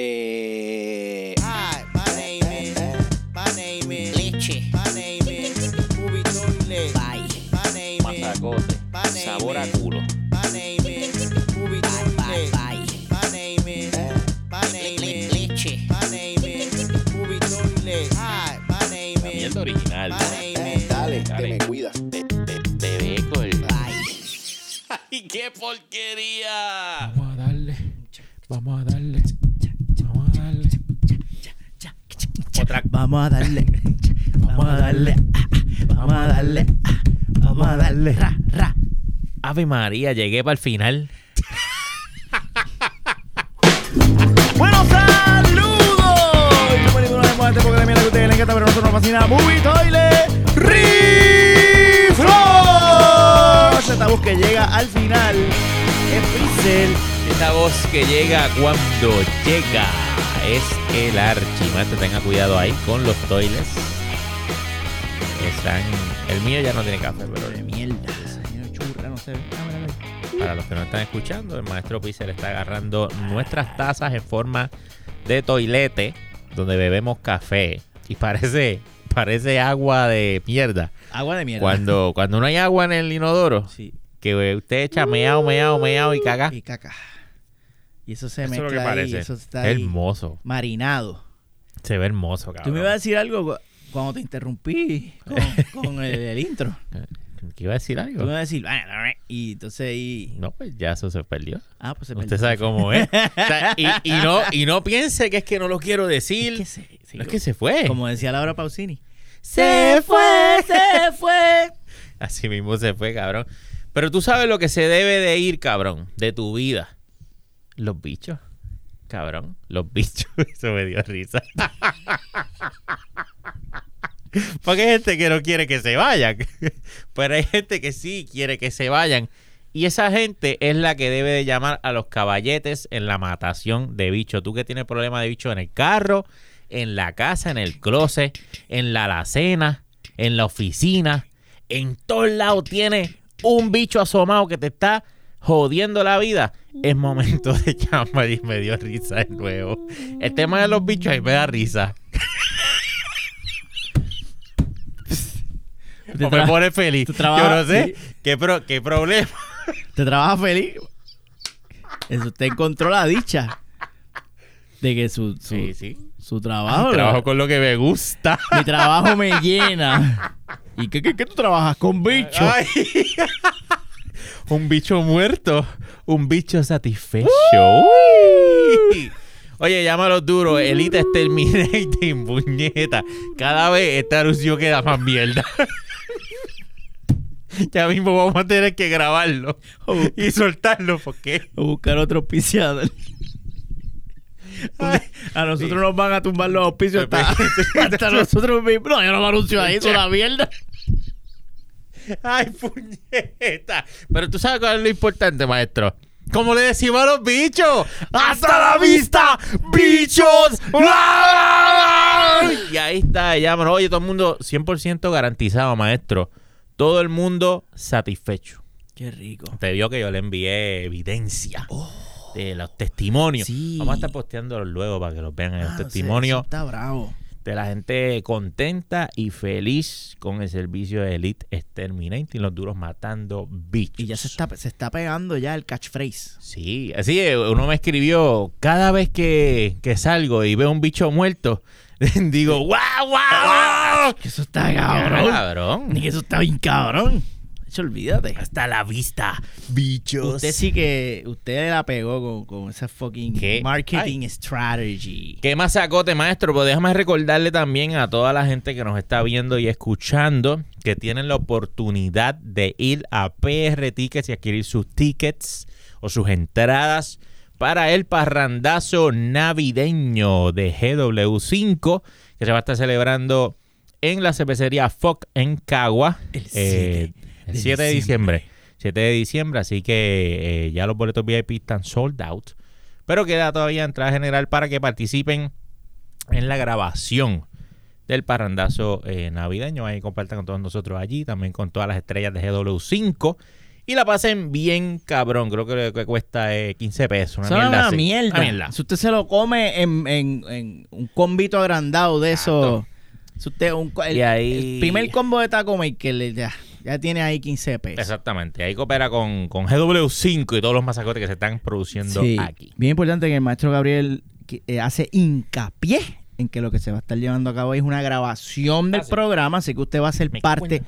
Eh, Hi, my name is, my name is Leche. My name is Movie Toilet. Bye. My name is, Mazacote. my name Sabor a is, culo. my name is Movie Bye, bye, bye. My name is, my name is Leche. My name is Movie Toilet. Hi, my name is, mierda original. my name is. dale, te Dale. me cuidas. De, de, de beco el- Bye. ¡Ay, qué porquería! Vamos a darle. Vamos a darle. Vamos a darle. Vamos a darle. Ra, ra. Ave María, llegué para el final. Bueno, saludos. Bienvenidos una vez más a este programa de mierda que ustedes les encanta, pero a nosotros nos fascina. Movie Toilet Reflush. Esta voz que llega al final es Pixel. Esa voz que llega cuando llega es el archimante. Tenga cuidado ahí con los toiles. Están. El mío ya no tiene café, pero De mierda. Señor churra, no se ve. Ah, mira, mira. para los que no están escuchando, el maestro Pixel está agarrando nuestras tazas en forma de toilete, donde bebemos café. Y parece, parece agua de mierda. Agua de mierda. Cuando, cuando no hay agua en el inodoro, Sí. que usted echa meao, meao, meao y caga. Y caca. Y eso se Eso es lo mezcla que ahí, parece. eso está hermoso. marinado. Se ve hermoso, Tú cabrón. me ibas a decir algo cu- cuando te interrumpí con, con el, el intro. ¿Qué iba a decir Tú me algo? ibas a decir, "Ah, y entonces ahí. No, pues ya eso se perdió. Ah, pues se Usted perdió. sabe cómo es. O sea, y, y no, y no piense que es que no lo quiero decir. Es que se, sí, no es que se fue. Como decía Laura Pausini. Se fue, se fue. Así mismo se fue, cabrón. Pero tú sabes lo que se debe de ir, cabrón, de tu vida. Los bichos. Cabrón, los bichos. Eso me dio risa. Porque hay gente que no quiere que se vayan. Pero hay gente que sí quiere que se vayan. Y esa gente es la que debe de llamar a los caballetes en la matación de bichos. Tú que tienes problemas de bichos en el carro, en la casa, en el closet, en la alacena, en la oficina. En todos lados tienes un bicho asomado que te está jodiendo la vida. Es momento de llamar y me dio risa de nuevo. El tema de los bichos ahí me da risa. O me pone feliz. Yo no sé qué, pro- qué problema. te trabaja feliz. Eso usted encontró la dicha de que su, su, Sí, sí. su trabajo. Trabajo con lo que me gusta. Mi trabajo me llena. ¿Y qué, qué, qué tú trabajas con bichos? Un bicho muerto. Un bicho satisfecho. Uy. Oye, llámalo duro. Elite Exterminating, puñeta. Cada vez este anuncio queda más mierda. ya mismo vamos a tener que grabarlo y soltarlo porque O buscar otro auspiciador. Ay. A nosotros nos van a tumbar los auspicios hasta, Pepe. hasta nosotros mismos. No, yo no me anuncio ahí, es una mierda. Ay, puñeta. Pero tú sabes cuál es lo importante, maestro. Como le decimos a los bichos. ¡Hasta la vista, bichos! Y ahí está, llámanos. Oye, todo el mundo 100% garantizado, maestro. Todo el mundo satisfecho. Qué rico. Te vio que yo le envié evidencia de los testimonios. Sí. Vamos a estar posteándolos luego para que los vean en los testimonios está bravo. De la gente contenta y feliz con el servicio de Elite Exterminating, los duros matando bichos. Y ya se está, se está pegando ya el catchphrase. Sí, así uno me escribió, cada vez que, que salgo y veo un bicho muerto, digo, ¡guau, guau! Que eso está cabrón. Cabrón. Ni que eso está bien cabrón. Eso olvídate. Hasta la vista, bichos. Usted sí que. Usted la pegó con, con esa fucking ¿Qué? marketing strategy. ¿Qué más sacote, maestro? Pues déjame recordarle también a toda la gente que nos está viendo y escuchando que tienen la oportunidad de ir a PR Tickets y adquirir sus tickets o sus entradas para el parrandazo navideño de GW5 que se va a estar celebrando en la cervecería FOC en Cagua El eh, 7 el de 7 de diciembre. diciembre. 7 de diciembre, así que eh, ya los boletos VIP están sold out. Pero queda todavía entrada general para que participen en la grabación del parrandazo eh, navideño. Ahí compartan con todos nosotros allí, también con todas las estrellas de GW5 y la pasen bien cabrón. Creo que cuesta eh, 15 pesos. Una mierda una mierda. Una mierda. Si usted se lo come en, en- en un combito agrandado de eso. Si usted un, el, Y ahí- el primer combo de Taco Maker le- ya, ya tiene ahí 15 pesos. Exactamente. Ahí coopera con, con GW5 y todos los masacotes que se están produciendo Sí. aquí. Bien importante que el maestro Gabriel eh, hace hincapié en que lo que se va a estar llevando a cabo es una grabación del programa, así que usted va a ser Me parte,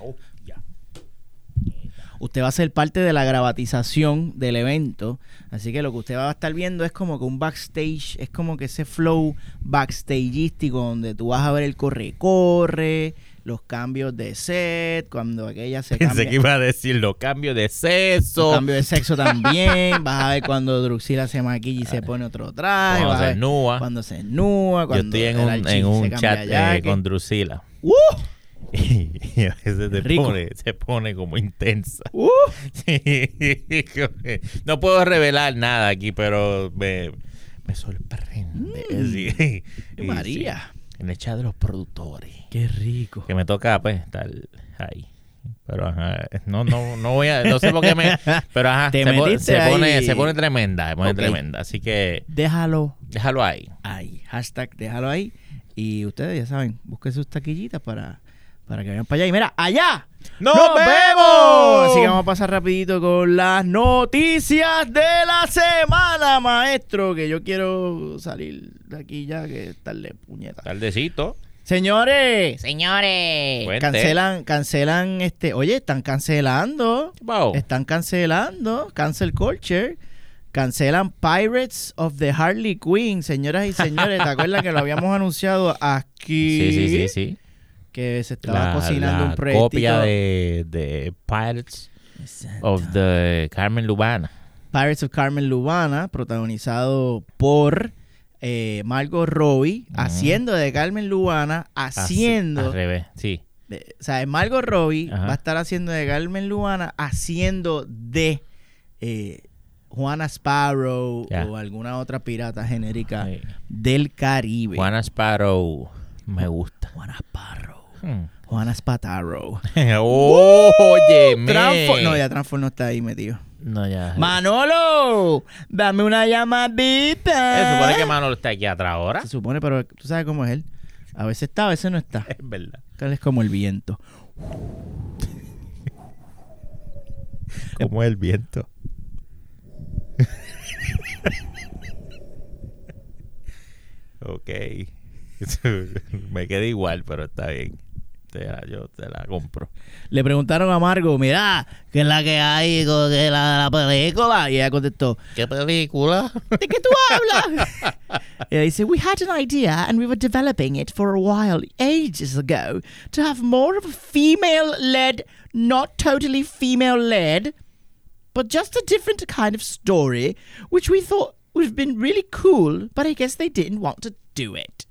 usted va a ser parte de la gravatización del evento, así que lo que usted va a estar viendo es como que un backstage, es como que ese flow backstageístico donde tú vas a ver el corre-corre, los cambios de set, cuando aquella se Pensé cambia. que iba a decir los cambios de sexo. Un cambio de sexo también. Vas a ver cuando Druxila se maquilla y se pone otro traje. Cuando se desnuda. Cuando se desnuda. Yo estoy en un, en un chat eh, con Drusila. ¡Uh! y a veces se pone, se pone como intensa. ¡Uh! no puedo revelar nada aquí, pero me, me sorprende. Sí. Y María. sí, en el chat de los productores. ¡Qué rico! Que me toca, pues, estar ahí. Pero ajá, no, no, no voy a, no sé por qué me, pero ajá, se, pone, se, pone, ahí. se pone tremenda, se pone tremenda. Así que Déjalo déjalo ahí. ahí. Hashtag déjalo ahí. Y ustedes ya saben, busquen sus taquillitas para, para que vayan para allá. Y mira, allá. ¡Nos vemos! Así que vamos a pasar rapidito con las noticias de la semana, maestro. Que yo quiero salir de aquí ya, que tarde, puñeta. Tardecito. Señores, Señores. Cuente. cancelan, cancelan este. Oye, están cancelando. Wow. Están cancelando. Cancel culture. Cancelan Pirates of the Harley Quinn, señoras y señores. ¿Te acuerdas que lo habíamos anunciado aquí? Sí, sí, sí, sí. Que se estaba La, cocinando la un proyectito. copia de, de Pirates Exacto. of the Carmen Lubana. Pirates of Carmen Lubana, protagonizado por eh, Margot Robbie, haciendo de Carmen Lubana, Así, haciendo. Al revés, sí. de- o sea, Margot Robbie Ajá. va a estar haciendo de Carmen Lubana, haciendo de eh, Juana Sparrow o alguna otra pirata genérica del Caribe. Juana Sparrow me gusta. Juana Sparrow. Hmm. Juana Spatarrow. Oye, no, ya Transform no está ahí metido. No, ya. Manolo, dame una llamadita. Se supone que Manolo está aquí atrás ahora. Se supone, pero tú sabes cómo es él. A veces está, a veces no está. Es verdad. Él es como el viento. Como el viento. ok. Me queda igual, pero está bien. Te la- yo te la compro. Le preguntaron a Margo, mira, ¿qué es la que hay con la, la película? Y ella contestó, ¿Qué película? ¿de qué tú hablas? y ella dice, we had an idea and we were developing it for a while, ages ago, to have more of a female-led, not totally female-led, but just a different kind of story, which we thought would have been really cool, but I guess they didn't want to do it.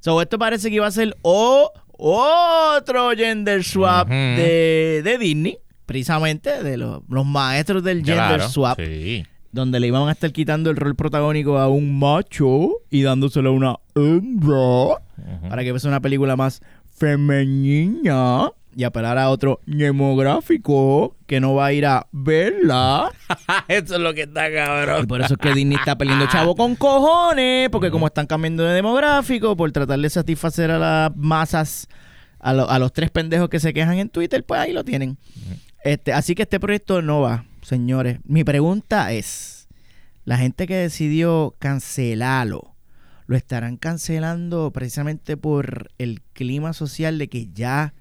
So esto parece que iba a ser o- otro gender swap de, de Disney, precisamente de los, los maestros del gender Claro, swap, Sí. donde le iban a estar quitando el rol protagónico a un macho y dándoselo a una hembra para que fuese una película más femenina y apelar a otro demográfico que no va a ir a verla. Eso es lo que está Y cabrón. por eso es que Disney está peleando chavo con cojones, porque como están cambiando de demográfico, por tratar de satisfacer a las masas, a, lo- a los tres pendejos que se quejan en Twitter, pues ahí lo tienen. Este, así que este proyecto no va, señores. Mi pregunta es, la gente que decidió cancelarlo, ¿lo estarán cancelando precisamente por el clima social de que ya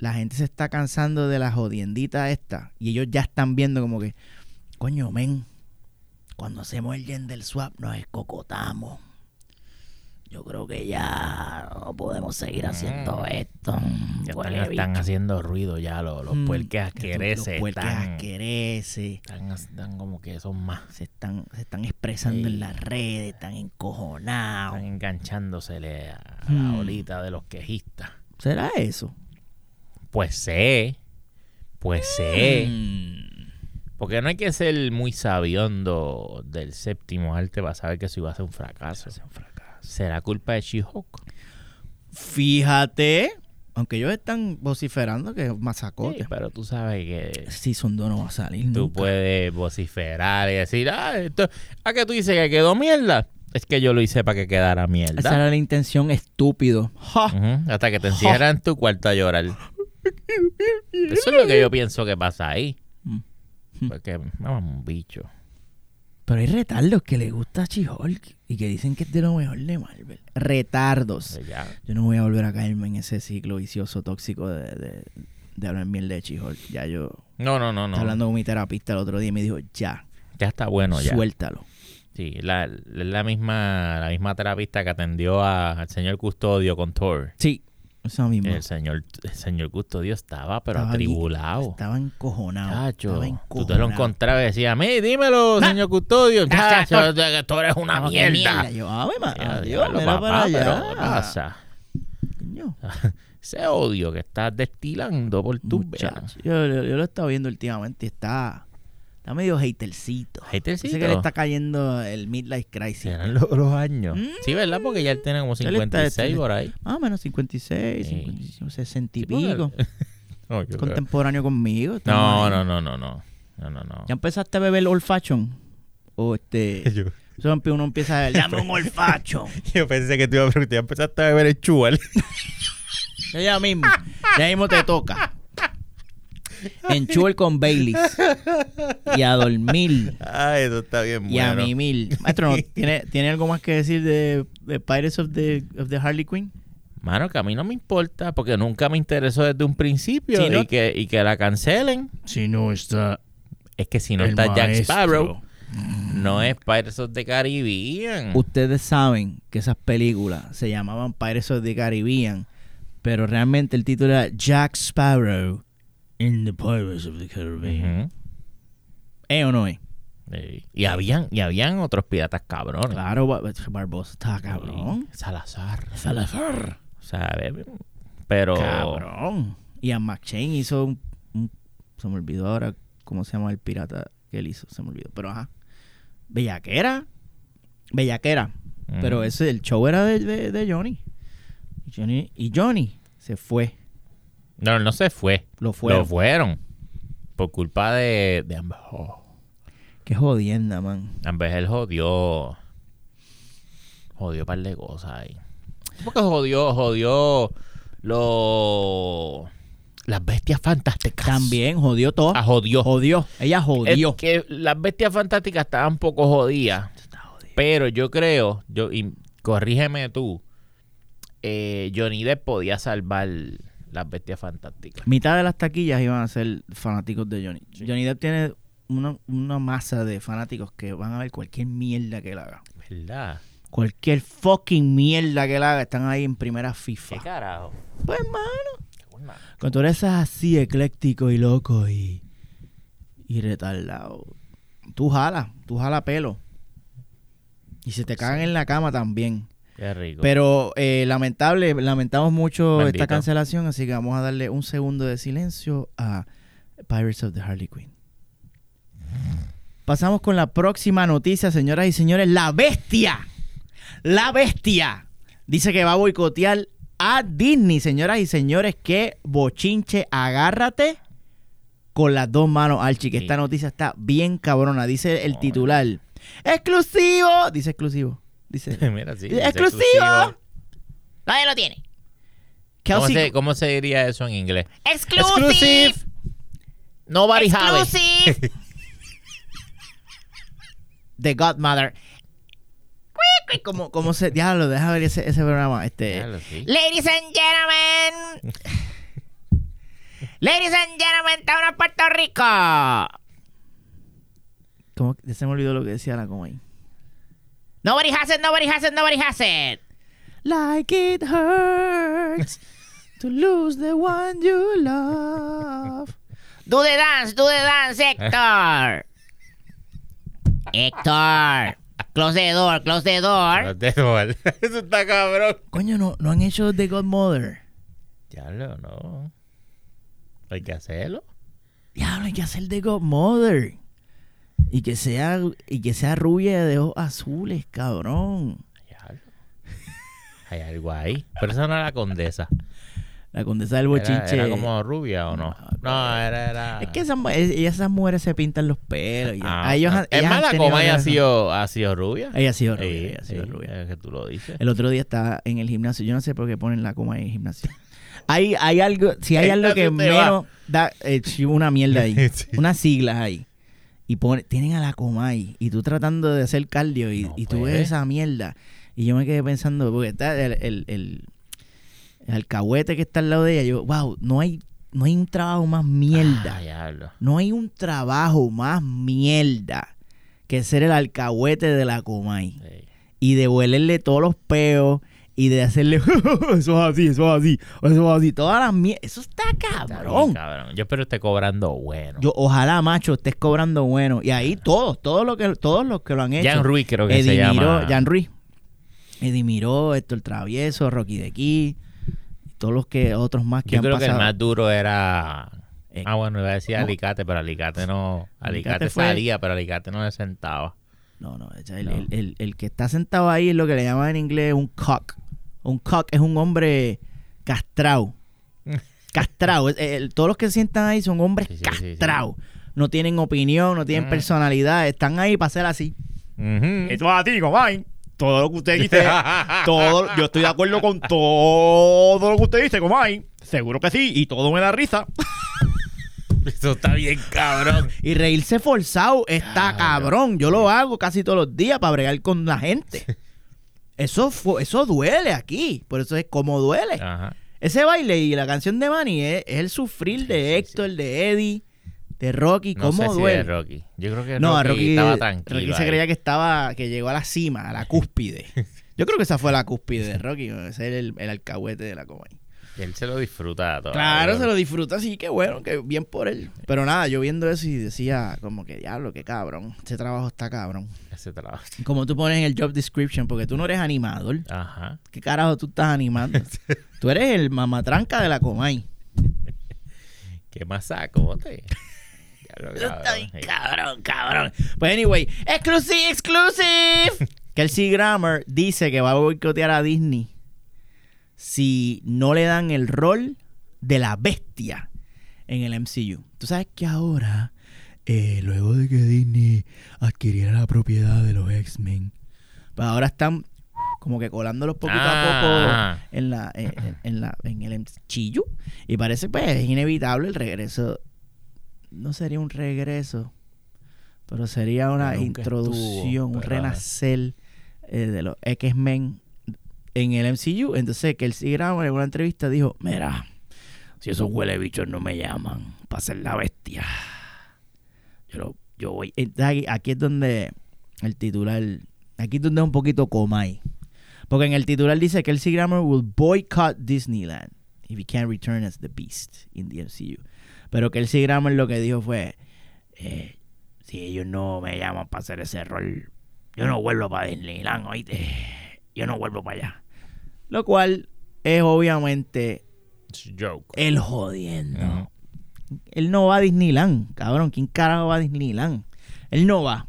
la gente se está cansando de la jodiendita esta? Y ellos ya están viendo como que, coño, men, cuando hacemos el gender swap nos escocotamos. Yo creo que ya no podemos seguir haciendo esto. Mm. Ya Huele están, están haciendo ruido ya los, los Mm, puerques Los asquereces. puerques Están, asquereces. están, están como que son más. Se están, se están expresando Sí. en las redes, están encojonados. Están enganchándosele a la olita de los quejistas. ¿Será eso? Pues sé. Pues sé. Mm. Porque no hay que ser muy sabiondo del séptimo arte para saber que eso iba a ser un fracaso. ¿Será culpa de She-Hulk? Fíjate, Aunque ellos están vociferando que es masacote. Sí, pero tú sabes que Season 2 no va a salir tú nunca. puedes vociferar y decir, ah, esto, ¿a que tú dices que quedó mierda? Es que yo lo hice para que quedara Esa mierda. era la intención, estúpido. Hasta que te encierran en tu cuarto a llorar. Eso es lo que yo pienso que pasa ahí. Mm. Porque, vamos, un bicho. Pero hay retardos que le gusta a She-Hulk y que dicen que es de lo mejor de Marvel. Retardos. Ya. Yo no voy a volver a caerme en ese ciclo vicioso tóxico de, de, de hablar mierda de She-Hulk. Ya yo No, no, no, no. estaba hablando con mi terapista el otro día y me dijo, ya, Ya está bueno ya. suéltalo. Sí, la, la, la misma, la misma terapista que atendió a- al señor Custodio con Thor. Sí, eso mismo. El señor, el señor Custodio estaba, pero Estaba atribulado. Estaba encojonado. Chacho, estaba tú te lo encojonado. encontrabas y decías, mí, dímelo, señor Custodio. Ah, Chacho, que tú eres una Estaba, "¿Qué mierda. Yo, ave Ya, María, diablo, mira papá, para allá. pero ¿qué pasa? Coño, Ese odio que estás destilando por tu muchacho. Yo, yo- yo lo he estado viendo últimamente y está, está medio hatercito. Hatercito. Dice que le está cayendo el midlife crisis. Serán los, los años. Mm. Sí, ¿verdad? Porque ya él tiene como Él está- 56 por ahí. Más o menos 56, Sí. 55, 60 y Sí, pico. No, Contemporáneo conmigo. no, no, no, no, no. No, no, no. ¿Ya empezaste a beber old fashion? O este... Yo, uno empieza a beber, dame un old fashion. yo pensé que te iba a preguntar, ya empezaste a beber el chual. Ya mismo. Ya mismo te toca. Enchul con Baileys. Y a dormir. Ay, eso está bien Y a mimir. Maestro, ¿no? ¿tiene, ¿tiene algo más que decir de, de Pirates of the, of the Harley Quinn? Mano, que a mí no me importa porque nunca me interesó desde un principio y, que, y que la cancelen. Si no está Es que si no está Jack Sparrow, no es Pirates of the Caribbean. Ustedes saben que esas películas se llamaban Pirates of the Caribbean, pero realmente el título era Jack Sparrow in the Pirates of the Caribbean. Ujú. ¿Eh o no es? Sí. Y habían, y habían otros piratas cabrones. Claro, Bar- Barbosa está cabrón. Salazar. Salazar. O sea, eh, pero Cabrón. Y a McShane hizo un, un- Se me olvidó ahora cómo se llama el pirata que él hizo. Se me olvidó. Pero ajá. Bellaquera. Bellaquera. Ujú. Pero ese, el show era de, de- de Johnny. Johnny. Y Johnny se fue. No, no se fue. Lo fueron. Lo fueron. Por culpa de, de Amber. Qué jodienda, man. Amber Heard jodió. Jodió un par de cosas ahí. Porque jodió, jodió lo, las bestias fantásticas. También jodió todo. Ah, jodió. Jodió. Ella jodió. Es que las bestias fantásticas estaban un poco jodidas. Pero yo creo, yo y corrígeme tú, eh, Johnny Depp podía salvar las bestias fantásticas. Mitad de las taquillas iban a ser fanáticos de Johnny. Johnny Depp tiene una, una masa de fanáticos que van a ver cualquier mierda que él haga. ¿Verdad? Cualquier fucking mierda que él haga están ahí en primera FIFA. ¿Qué carajo? Pues, mano. Cuando tú eres así ecléctico y loco y, y retardado, tú jalas, tú jalas pelo. Y se te cagan en la cama también. Qué rico. Pero eh, lamentable, lamentamos mucho esta cancelación, así que vamos a darle un segundo de silencio a Pirates of the Harley Quinn. Pasamos con la próxima noticia, señoras y señores. La bestia, la bestia, dice que va a boicotear a Disney, señoras y señores. Que bochinche, agárrate con las dos manos, Archie, que Sí. esta noticia está bien cabrona. Dice el titular. Exclusivo, dice exclusivo. Dice Mira, sí. ¡Exclusivo! es exclusivo. Nadie lo tiene. ¿Cómo se, cómo se diría eso en inglés? Exclusive. Nobody have it. Exclusive. The Godmother. Como, como se. Diablo, deja ver ese, ese programa. Este. Claro, sí. Ladies and gentlemen. Ladies and gentlemen, estamos en Puerto Rico. ¿Cómo? Se me olvidó lo que decía la coma ahí. Nobody has it, nobody has it, nobody has it. Like it hurts to lose the one you love. Do the dance, do the dance, Héctor. Héctor. Close the door, close the door. No te jodas. Eso está cabrón. Coño, no, no han hecho The Godmother. Ya lo no. Hay que hacerlo. Diablo, hay que hacer The Godmother. Y que sea, y que sea rubia de ojos azules, cabrón. Ya lo. Hay algo ahí. Pero esa no es la condesa. La condesa del Era, bochinche. era como rubia o no? No, era... era... Es que esas, esas mujeres se pintan los pelos. Ah, ellos han- es más, la Comay ha sido, ha sido rubia. Ella ha sido rubia. Sí, ella ha sido sí, rubia. es que tú lo dices. El otro día estaba en el gimnasio. Yo no sé por qué ponen la coma en el gimnasio. Hay, hay algo, si hay ¿Qué algo que va? menos da eh, una mierda ahí, Sí. unas siglas ahí. Y pone, tienen a la coma ahí. Y tú tratando de hacer cardio y, No y tú ves esa mierda. Y yo me quedé pensando, porque está el, el, el, el alcahuete que está al lado de ella. Yo, wow, no hay, no hay un trabajo más mierda. Ah. No hay un trabajo más mierda que ser el alcahuete de la Comay. Sí. Y de huelerle todos los peos y de hacerle eso es así, eso es así, eso es así. Todas las mierdas. Eso está cabrón. Yo espero esté cobrando bueno. Yo, ojalá, macho, estés cobrando bueno. Y ahí todos, todos los que, todos los que lo han hecho. Jan Ruiz creo que se llama. Jan Ruiz. Eddie Miró, Héctor Travieso, Rocky de todos los que, otros más que Yo han creo que el más duro era... Eh, Ah, bueno, iba a decir no. Alicate, pero Alicate no... Alicate Alicate fue- salía, pero Alicate no se sentaba. No, no, el, No. el- el- el que está sentado ahí es lo que le llaman en inglés un cock. Un cock es un hombre castrado. castrado. Es- el- todos los que se sientan ahí son hombres Sí, sí, sí, sí. castrados. No tienen opinión, no tienen Mm. personalidad. Están ahí para ser así. Ujú. es a ti, Comay. Todo lo que usted dice, todo, yo estoy de acuerdo con todo lo que usted dice, Comay. Seguro que sí, y todo me da risa. Eso está bien, cabrón. Y reírse forzado está cabrón. Yo lo hago casi todos los días para bregar con la gente. Eso, fu- eso duele aquí. Por eso es como duele. Ajá. Ese baile y la canción de Manny es, es el sufrir de Sí, sí, Héctor, de Eddie, de Rocky. No ¿Cómo sé si duele? de Rocky. Yo creo que no, Rocky, Rocky, estaba tranquilo. Rocky se ahí. creía que estaba, que llegó a la cima, a la cúspide. Yo creo que esa fue la cúspide de Rocky. Ese es el, el alcahuete de la Comay. Y él se lo disfruta todo. Claro, se lo disfruta así, que bueno, que bien por él. Pero nada, yo viendo eso y decía, como que diablo, qué cabrón. Ese trabajo está cabrón. Ese trabajo. Como tú pones en el job description, porque tú no eres animador. Ajá. ¿Qué carajo tú estás animando? tú eres el mamatranca de la Comay. ¿Qué lo Eso está bien cabrón. cabrón, cabrón. Pues anyway, exclusive, exclusive. Kelsey Grammer dice que va a boicotear a Disney si no le dan el rol de la bestia en el MCU. Tú sabes que ahora, eh, luego de que Disney adquiriera la propiedad de los X-Men, pues ahora están como que colándolos poquito a Ah. poco en la en, en- en la en el MCU y parece pues es inevitable el regreso no sería un regreso pero sería una nunca introducción estuvo, un renacer eh, de los X-Men en el MCU entonces él Grammer en una entrevista dijo mira si esos huele bichos no me llaman para ser la bestia yo, lo- yo voy aquí es donde el titular aquí es donde es un poquito comay porque en el titular dice que Kelsey Grammer will boycott Disneyland if he can't return as the Beast in the MCU. Pero Kelsey Grammer lo que dijo fue, eh, si ellos no me llaman para hacer ese rol, yo no vuelvo para Disneyland, oíste. Yo no vuelvo para allá. Lo cual es obviamente joke. el jodiendo. Él no va a Disneyland, cabrón. ¿Quién carajo va a Disneyland? Él no va.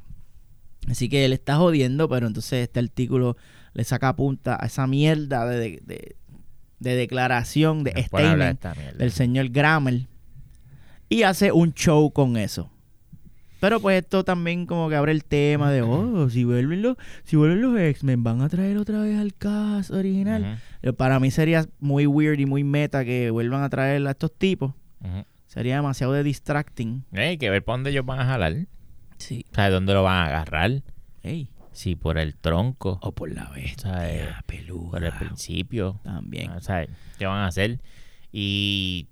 Así que él está jodiendo, pero entonces este artículo le saca punta a esa mierda de, de- de declaración, de No esta del señor Grammer y hace un show con eso. Pero pues esto también como que abre el tema de, oh, si vuelven los, si vuelven los X-Men, van a traer otra vez al cast original. Eh, Para mí sería muy weird y muy meta que vuelvan a traer a estos tipos. Sería demasiado de distracting. Hay que ver por dónde ellos van a jalar. Sí. ¿Sabes dónde lo van a agarrar? Ey. Si por el tronco. O por la bestia, ¿sabes? peluda. Por el principio. También. ¿Sabes? ¿Qué van a hacer? Y.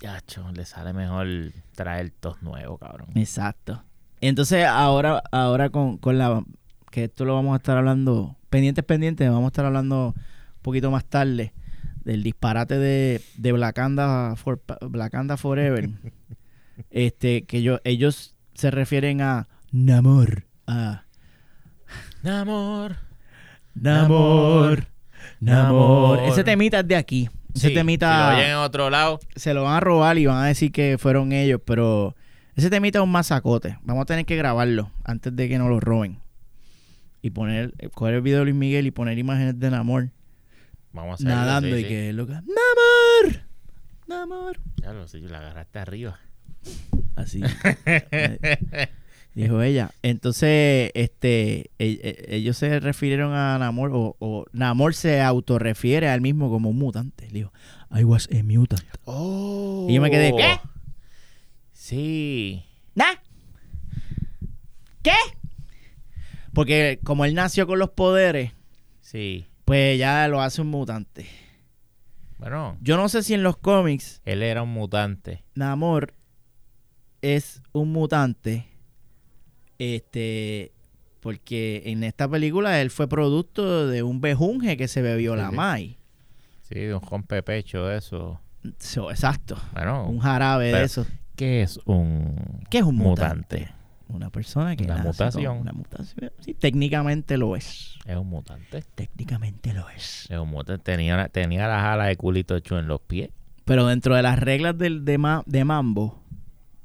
Yacho, le sale mejor traer tos nuevos, cabrón. Exacto. Entonces ahora, ahora con, con la que esto lo vamos a estar hablando, pendientes, pendientes, vamos a estar hablando un poquito más tarde del disparate de, de Blackanda for, Blackanda Forever. este, que yo, ellos se refieren a Namor. A Amor. Namor. Namor. Namor. Ese temita es de aquí. Ese Sí, temita Si lo oyen en otro lado. se lo van a robar y van a decir que fueron ellos, pero ese temita es un masacote. Vamos a tener que grabarlo antes de que nos lo roben. Y poner, eh, coger el video de Luis Miguel y poner imagenes de Namor Vamos a hacerlo. nadando sí, y sí. que lo que Namor, Namor. Ya lo sé, la agarraste arriba. Así. Eh, Dijo ella. Entonces, este, e- e- ellos se refirieron a Namor, o, o Namor se autorrefiere a él mismo como un mutante. Le dijo, I was a mutant. Oh. Y yo me quedé, ¿qué? Sí. ¿Nah? ¿Qué? Porque como él nació con los poderes, Sí. pues ya lo hace un mutante. Bueno, Yo no sé si en los cómics él era un mutante. Namor es un mutante. Este. Porque en esta película él fue producto de un bejunje que se bebió Sí, la sí. Mai. Sí, de un rompepecho de eso. So, exacto. Bueno, Un jarabe de pero- eso. ¿Qué es un ¿Qué es un mutante? mutante? Una persona que Una nace con. Una mutación. Sí, técnicamente lo es. Es un mutante. Técnicamente lo es. Es un mutante. Tenía, tenía las alas de culito hecho en los pies. Pero dentro de las reglas del, de, ma- de Mambo,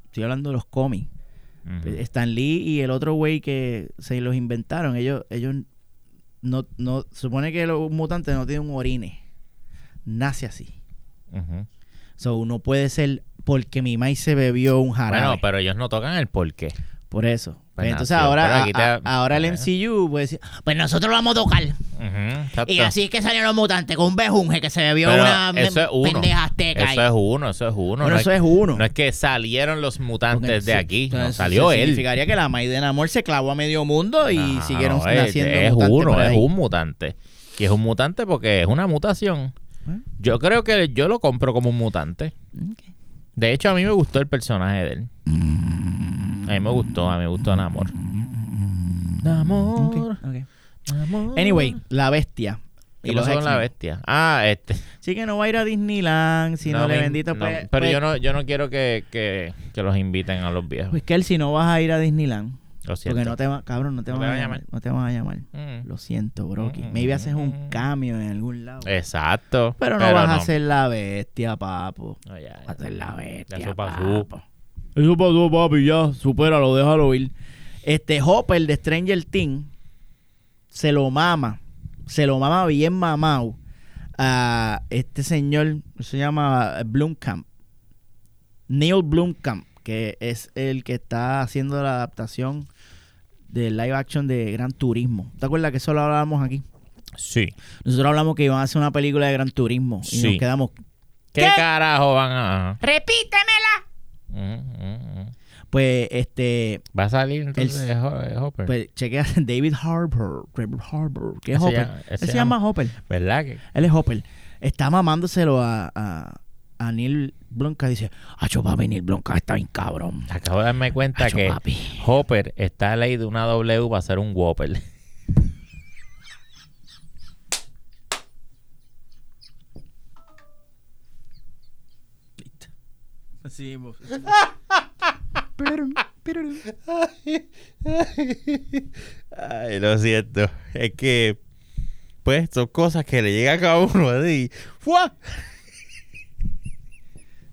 estoy hablando de los cómics, Ujú. Stan Lee y el otro güey que se los inventaron, ellos, ellos no, no, supone que los mutantes no tienen un orine. Nace así. So, no puede ser porque mi maíz se bebió un jarabe. Bueno, pero ellos no tocan el porqué. Por eso. Pues Entonces nació, ahora, pero te- a- ahora el. MCU puede decir, pues nosotros lo vamos a tocar. Y así es que salieron los mutantes con un bejunje que se bebió Pero una eso es uno. pendeja azteca. Eso es uno, eso es uno. Bueno, no, eso es, uno. no es que salieron los mutantes de aquí. No, entonces, salió él. Significaría que la maíz de Namor se clavó a medio mundo y No, siguieron no, es- naciendo Es mutantes uno, por es un mutante. Y es un mutante porque es una mutación. ¿Eh? Yo creo que yo lo compro como un mutante. Ok. De hecho, a mí me gustó el personaje de él. A mí me gustó, a mí me gustó Namor. Namor. Namor. Anyway, la bestia. ¿Qué Y pasó con la bestia? Ah, este. Sí que no va a ir a Disneyland, si no, le me- bendito. no, pues, pero pues- yo no, yo no quiero que, que, que los inviten a los viejos. Pues que él si no vas a ir a Disneyland, Lo siento. porque no te va, cabrón, no te, No van te a va a llamar. llamar. No te van a llamar. Mm. Lo siento, broki. Mm, Maybe haces un cambio en algún lado. Exacto. pero no vas a ser la bestia, papo. No, ya, Vas a ser la bestia, eso pasó. papo. Eso pasó, papi, ya. Supéralo, déjalo ir. Este Hopper de Stranger Things se lo mama. Se lo mama bien mamado a este señor, se llama Blumkamp. Neil Blumkamp, que es el que está haciendo la adaptación de live action de Gran Turismo. ¿Te acuerdas que eso lo hablábamos aquí? Sí. Nosotros hablamos que iban a hacer una película de Gran Turismo y Sí. nos quedamos. ¿Qué, carajo van a...? ¡Repítemela! Pues este. Va a salir entonces Ho- eh, Hopper. Pues chequea David Harbour. David Harbour. ¿Qué es Ese Hopper? ya- Él se llama- llama Hopper. ¿Verdad que? Él es Hopper. Está mamándoselo a, a, a Neil Blomkamp. Dice, Acho papi, Neil Blomkamp está bien cabrón. Acabo de darme cuenta Acho que papi. Hopper está ley de una W para ser un Whopper. Así, Ay, lo siento. Es que, pues, son cosas que le llegan a cada uno así. ¡Fua!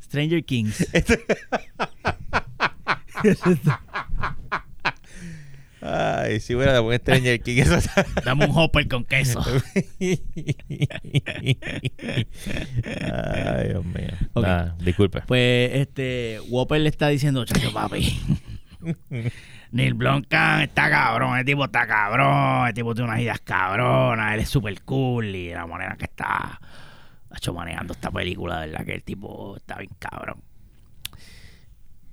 Stranger Kings. Ay, si hubiera de buen Stranger King, eso Dame un Hopper con queso. Ay, Dios mío. Ok. Nada, disculpe. Pues este Whopper le está diciendo, chacho papi. Neil Blomkamp está cabrón, el tipo está cabrón, el tipo tiene unas ideas cabronas, él es super cool y la manera que está hecho manejando esta película, de verdad que el tipo está bien cabrón.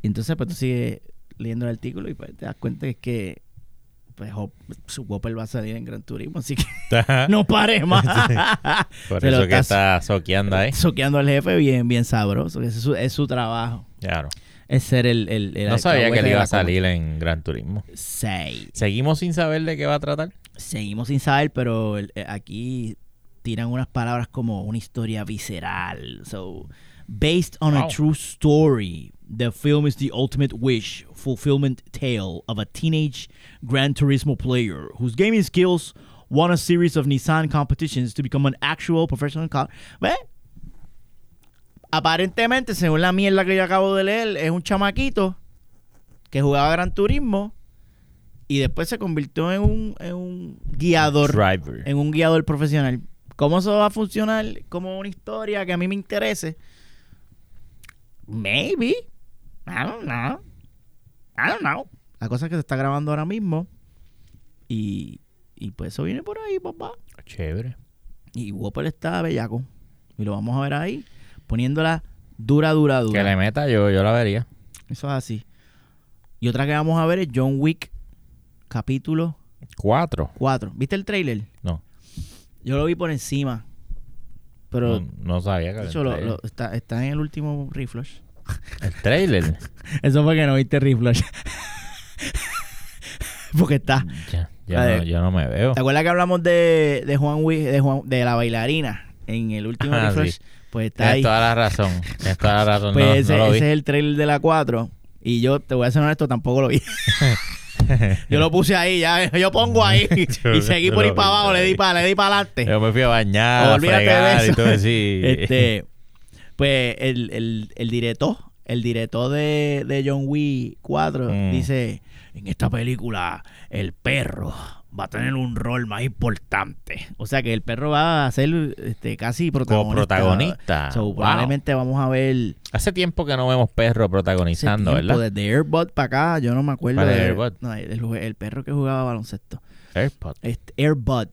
Y entonces pues tú sigues leyendo el artículo y pues te das cuenta que es que pues Hop- su Whopper va a salir en Gran Turismo, así que no pare más. Por eso que está- soqueando ahí. Soqueando al jefe bien, bien sabroso, que ese es su, es su trabajo. Claro. Es ser el, el, el No sabía que le iba a salir en Gran Turismo. Seis. Seguimos sin saber de qué va a tratar. Seguimos sin saber, pero el- eh, aquí tiran unas palabras como una historia visceral. So, based on a true story, the film is the ultimate wish fulfillment tale of a teenage Gran Turismo player whose gaming skills won a series of Nissan competitions to become an actual professional car. ¿Ves? Aparentemente, según la mierda que yo acabo de leer, es un chamaquito que jugaba Gran Turismo y después se convirtió en un, en un guiador, Driver. en un guiador profesional. ¿Cómo eso va a funcionar como una historia que a mí me interese? Maybe. I don't know. I don't know. La cosa es que se está grabando ahora mismo. Y, y pues eso viene por ahí, papá. Chévere. Y Whopper está bellaco. Y lo vamos a ver ahí. Poniéndola dura, dura, dura. Que le meta yo, yo la vería. Eso es así. Y otra que vamos a ver es John Wick, capítulo Cuatro. 4. ¿Viste el trailer? No. Yo lo vi por encima. Pero no, no sabía que de había hecho, un lo- trailer. lo- está, está en el último reflush. El trailer. Eso fue que no viste reflush. Porque está. ya, yo, A no, ver. yo no me veo. ¿Te acuerdas que hablamos de, de Juan de, Juan, de la bailarina en el último Ah, reflush? sí. Pues está Tienes ahí. toda la razón. Tienes toda la razón. Pues no, ese es el trailer de la 4. Y yo, te voy a ser honesto, tampoco lo vi. yo lo puse ahí, ya. Yo pongo ahí. Y seguí por ahí para abajo, le di para le di para adelante. Yo me fui a bañar, a de fregar y eso. todo así. Este, pues el, el, el director, el director de, de John Wick 4 Mm. dice, en esta película el perro va a tener un rol más importante. O sea que el perro va a ser este, casi protagonista. Coprotagonista. So, Wow. Probablemente vamos a ver Hace tiempo que no vemos perro protagonizando, tiempo, ¿verdad? desde Airbud para acá, yo no me acuerdo. ¿Cuál es de- Airbud? no, el, el perro que jugaba baloncesto. AirPod. Este, Airbud.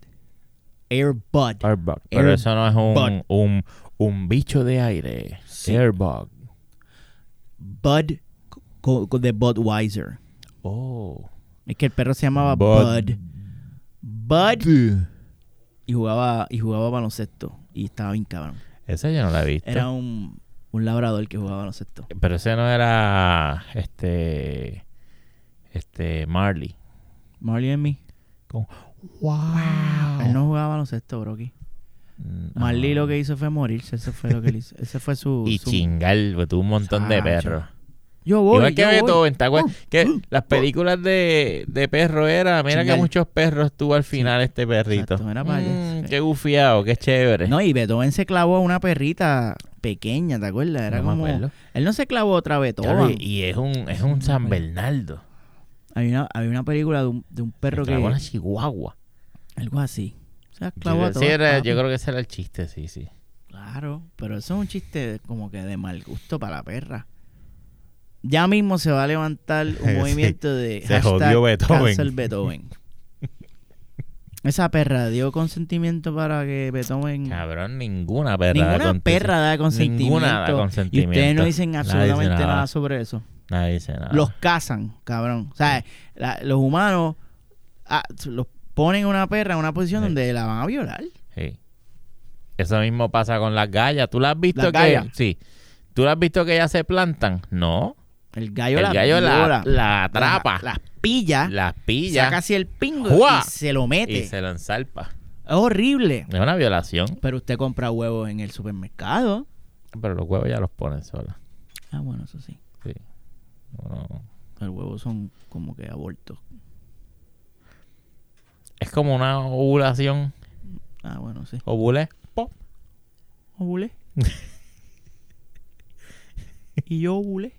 Airbud. Airbug. Pero Airbud. eso no es un, un, un bicho de aire. Sí. Airbug. Bud de Budweiser. Oh. Es que el perro se llamaba Bud. Bud. Bud. Y jugaba, y jugaba baloncesto. Y estaba bien cabrón. Ese yo no la he visto. Era un, un labrador que jugaba baloncesto. Pero ese no era este este Marley. Marley and me. Como, wow. Él no jugaba baloncesto, Brocky. Mm, Marley ah. lo que hizo fue morirse. Ese fue lo que él hizo. Ese fue su. y su- chingar, pues, tuvo un montón de perros. Yo voy. Igual que yo voy. Beethoven, ¿te acuerdas? Que las películas de, de perro era, mira Chingar. que muchos perros tuvo al final este perrito. Exacto, era Mm. Qué gufiado, qué chévere. No, y Beethoven se clavó a una perrita pequeña, ¿te acuerdas? Era No como. Él no se clavó otra Beethoven. y, y es un, es un San Bernardo. Había una, había una película de un, de un perro que. clavó una chihuahua. Algo así. Se Yo, clavó a todas, era- yo creo que ese era el chiste, sí, sí. Claro, pero eso es un chiste como que de mal gusto para la perra. Ya mismo se va a levantar un Sí. movimiento de Se jodió Beethoven. cancel Beethoven. Esa perra dio consentimiento para que Beethoven... Cabrón, ninguna perra da Ninguna perra da consentimiento. Ninguna da Y consentimiento. ustedes no dicen absolutamente dice nada. sobre eso. Nadie dice nada. Los cazan, cabrón. O sea, la- los humanos ah, los ponen a una perra en una posición Sí. donde la van a violar. Sí. Eso mismo pasa con las gallas. ¿Tú las has visto ¿Las que gallas? sí? ¿Tú las has visto que ellas se plantan? No. El gallo el la gallo la, viola. la atrapa, Las pilla. las pilla saca así el pingo ¡Jua! y se lo mete. y se lo ensalpa. Es horrible. Es una violación. Pero usted compra huevos en el supermercado. Pero los huevos ya los ponen solas. Ah, bueno, eso sí. Sí. No. Los huevos son como que abortos. Es como una ovulación. Ah, bueno, sí. Ovule. Pop. Ovulé. y yo ovulé.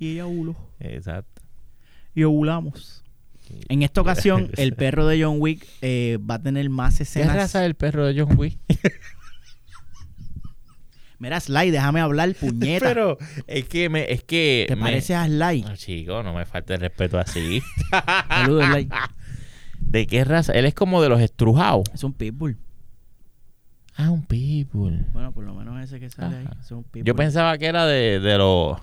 Y ella ovuló. Exacto. Y ovulamos. En esta ocasión, el perro de John Wick eh, va a tener más ¿Qué escenas. raza es el perro de John Wick? Mira, Sly, déjame hablar, puñeta. Pero es que me, es que ¿Te me- parece a Sly? No, chico, no me falta el respeto así. Saludos, Sly. ¿De qué raza? Él es como de los estrujados. Es un pitbull. Ah, un pitbull. Bueno, por lo menos ese que sale ahí. Ajá. ese es un pitbull. Yo pensaba que era de, de los...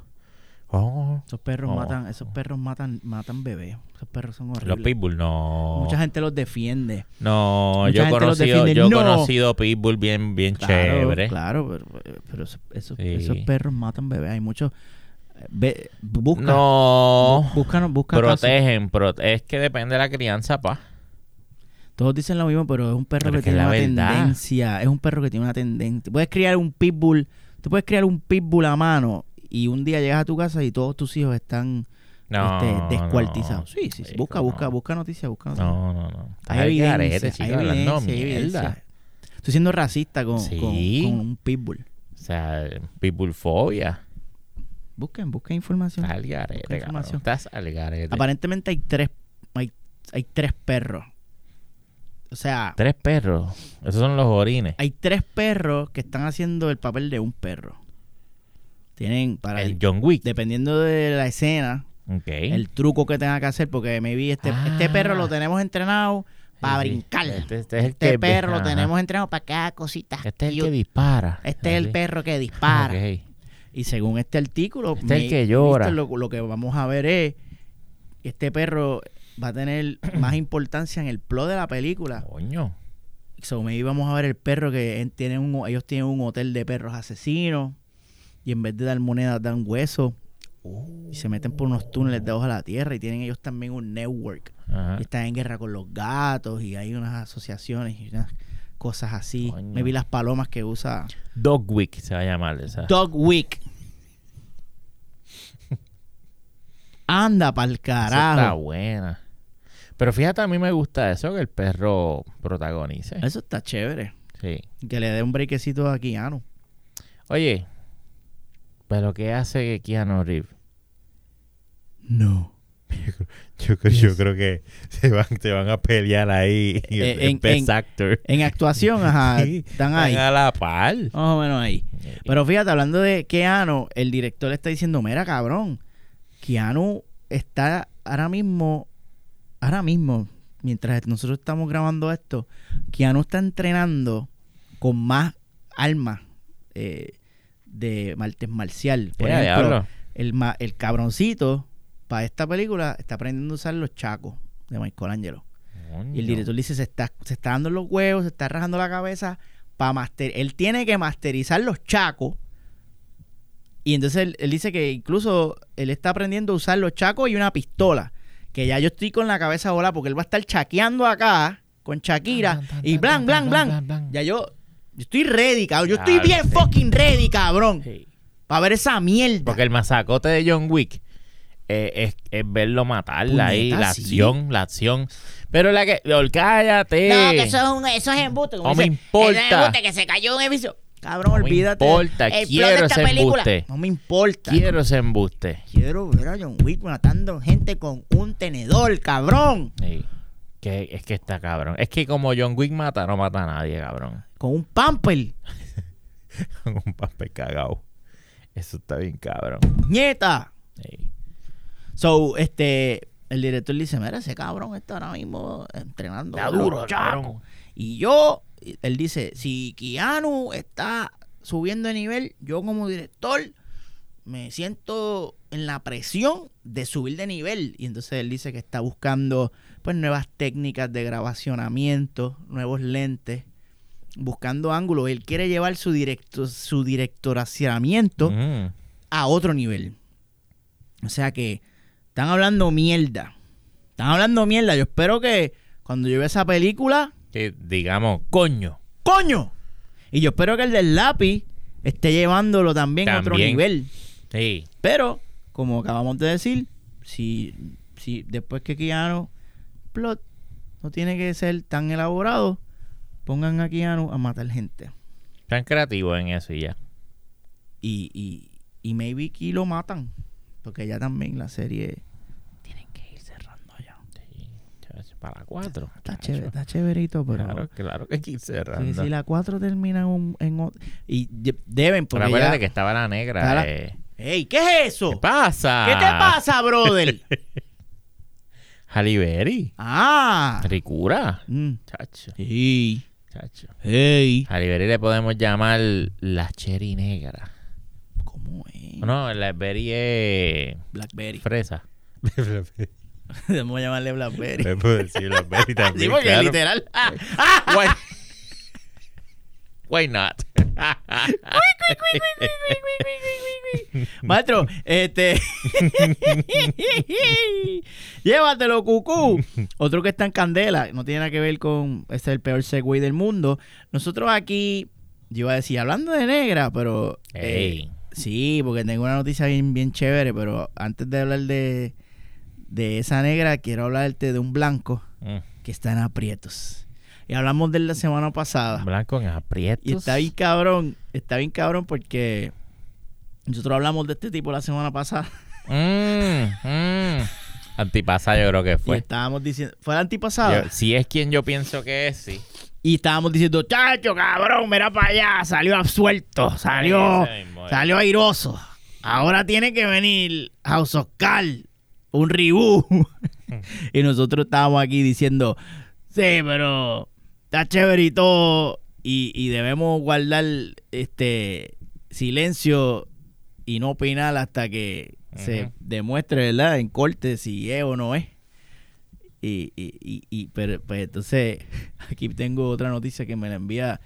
Oh, Esos perros Oh. matan, esos perros matan, matan bebés. Esos perros son horribles. los pitbull, no. Mucha gente los defiende. No, mucha yo he conocido, defiende. yo he No. conocido pitbull bien, bien Claro, chévere. Claro, pero, pero esos, esos- Sí. esos perros matan bebés. Hay muchos. busca. No. Busca, busca casos. Protegen, prote- es que depende de la crianza, pa. Todos dicen lo mismo, pero es un perro Pero que tiene una verdad. tendencia. Es un perro que tiene una tendencia. Puedes criar un pitbull. Tú puedes criar un pitbull a mano y un día llegas a tu casa y todos tus hijos están No, este, descuartizados. no, sí, sí, Busca, no. busca, busca noticias, busca noticias. No, no, no. Estás Hay evidencia, garete, hay chico, hablando evidencia, hay mierda. evidencia. Estoy siendo racista con, Sí. con, con un pitbull. O sea, pitbullfobia. Busquen, busquen información. Al garete, información. Estás al garete. Aparentemente hay tres, hay, hay tres perros. O sea, Tres perros. Esos son los orines. hay tres perros que están haciendo el papel de un perro. Tienen para El John Wick. dependiendo de la escena, Ok. el truco que tenga que hacer, porque me vi este, este Ah. perro lo tenemos entrenado para Sí, brincar. Este, este es el Este que- perro lo ten's entrenado para que haga cositas. Este es el que dispara. Este es el perro que dispara. Ok. Y según este artículo, Este es el que llora. Lo, lo que vamos a ver es este perro va a tener más importancia en el plot de la película. Coño. So, maybe vamos a ver el perro que en- tienen un, ellos tienen un hotel de perros asesinos y en vez de dar monedas dan huesos y se meten por unos túneles de la tierra y tienen ellos también un network Ajá. y están en guerra con los gatos y hay unas asociaciones y unas cosas así. Coño. Me vi las palomas que usa Dog Week se va a llamar esa. Dog Week. Anda pa'l Esa está carajo. buena. Pero fíjate, a mí me gusta eso, que el perro protagonice. Eso está chévere. Sí. Que le dé un brequecito a Keanu. Oye, ¿pero qué hace Keanu Reeves? No. Yo, creo- yo creo que se van, se van a pelear ahí. Eh, el en- Best en- Actor. En actuación, ajá, Sí, están ahí. Están a la par. Más o menos ahí. Pero fíjate, hablando de Keanu, el director le está diciendo, mira cabrón, Keanu está ahora mismo, ahora mismo, mientras nosotros estamos grabando esto, Keanu está entrenando con más armas eh, de martes marcial. Por ejemplo, el, ma- el cabroncito para esta película está aprendiendo a usar los chacos de Michelangelo. Y el director dice, se está, se está dando los huevos, se está rajando la cabeza para master. Él tiene que masterizar los chacos. Y entonces él, él dice que incluso él está aprendiendo a usar los chacos y una pistola. Que ya yo estoy con la cabeza volada porque él va a estar chaqueando acá con Shakira Tan, tan, y blan. blan, blan. Ya yo, yo estoy ready, cabrón. Yo estoy Claro, bien sí. fucking ready, cabrón. Sí. Para ver esa mierda. Porque el masacote de John Wick eh, es, es verlo matarla ahí, Puñeta, la sí. acción, la acción. Pero la que. Lol, cállate. No, que eso es, un, eso es embuste. como No me dice, importa. eso es embuste, que se cayó un edificio. cabrón, No me importa, El plot de quiero esta ese película. embuste. No me importa. Quiero ese embuste. Quiero ver a John Wick matando gente con un tenedor, cabrón. Sí. Que, es que está cabrón. Es que como John Wick mata, no mata a nadie, cabrón. Con un pamper. Con un papel cagado. Eso está bien cabrón. Nieta. Sí. So, este, el director le dice, mira, ese cabrón está ahora mismo entrenando. Está duro, cabrón. chacos". Y yo, él dice, si Keanu está subiendo de nivel, yo como director me siento en la presión de subir de nivel. Y entonces él dice que está buscando pues nuevas técnicas de grabacionamiento, nuevos lentes, buscando ángulos. Él quiere llevar su directo, su directoraciamiento Mm. a otro nivel. O sea que están hablando mierda. Están hablando mierda. Yo espero que cuando yo vea esa película, Que digamos, coño. ¡coño! Y yo espero que el del lápiz esté llevándolo también, a otro nivel. Sí. Pero, como acabamos de decir, si, si después que Keanu plot no tiene que ser tan elaborado, pongan a Keanu a matar gente. Están creativos en eso y ya. Y, y, y maybe aquí lo matan. Porque ya también la serie tienen que ir cerrando ya. Sí. Para cuatro. Está chacho. chévere, está chéverito, pero Claro, claro que hay que ir cerrando. si la 4 termina en, un- en y de- deben Pero porque acuérdate ya- que estaba la negra. Está la- eh. ¡Ey! ¿Qué es eso? ¿Qué pasa? ¿Qué te pasa, brother? Halle Berry. ah. Ricura. Mm. Chacho. Sí. Chacho. Hey. Halle Berry le podemos llamar la cherry negra. ¿Cómo es? No, la Berry es Blackberry. fresa. Debemos llamarle Blackberry. Puedo decir Blackberry también. Sí, porque claro. literal. Why? Why not? Maestro, este. Llévatelo, cucú. Otro que está en candela. No tiene nada que ver con. Este es el peor segway del mundo. Nosotros aquí. Yo iba a decir, hablando de negra, pero. eh, sí, porque tengo una noticia bien, bien chévere. Pero antes de hablar de. De esa negra, quiero hablarte de un blanco Mm, que está en aprietos. Y hablamos de él la semana pasada. Blanco en aprietos. Y está bien cabrón, está bien cabrón porque nosotros hablamos de este tipo la semana pasada Mm, mm. Antipasa yo creo que y fue. estábamos diciendo, fue la antipasada Yo- si es quien yo pienso que es, sí. y estábamos diciendo, chacho, cabrón, mira para allá, salió absuelto, salió, mismo salió airoso. ahora tiene que venir House of Cards, un reboot. y nosotros estábamos aquí diciendo, sí, pero está chévere y todo, y, y debemos guardar este silencio y no opinar hasta que se demuestre, ¿verdad? En corte si es o no es. Y, y, y, y- pero pues entonces aquí tengo otra noticia que me la envía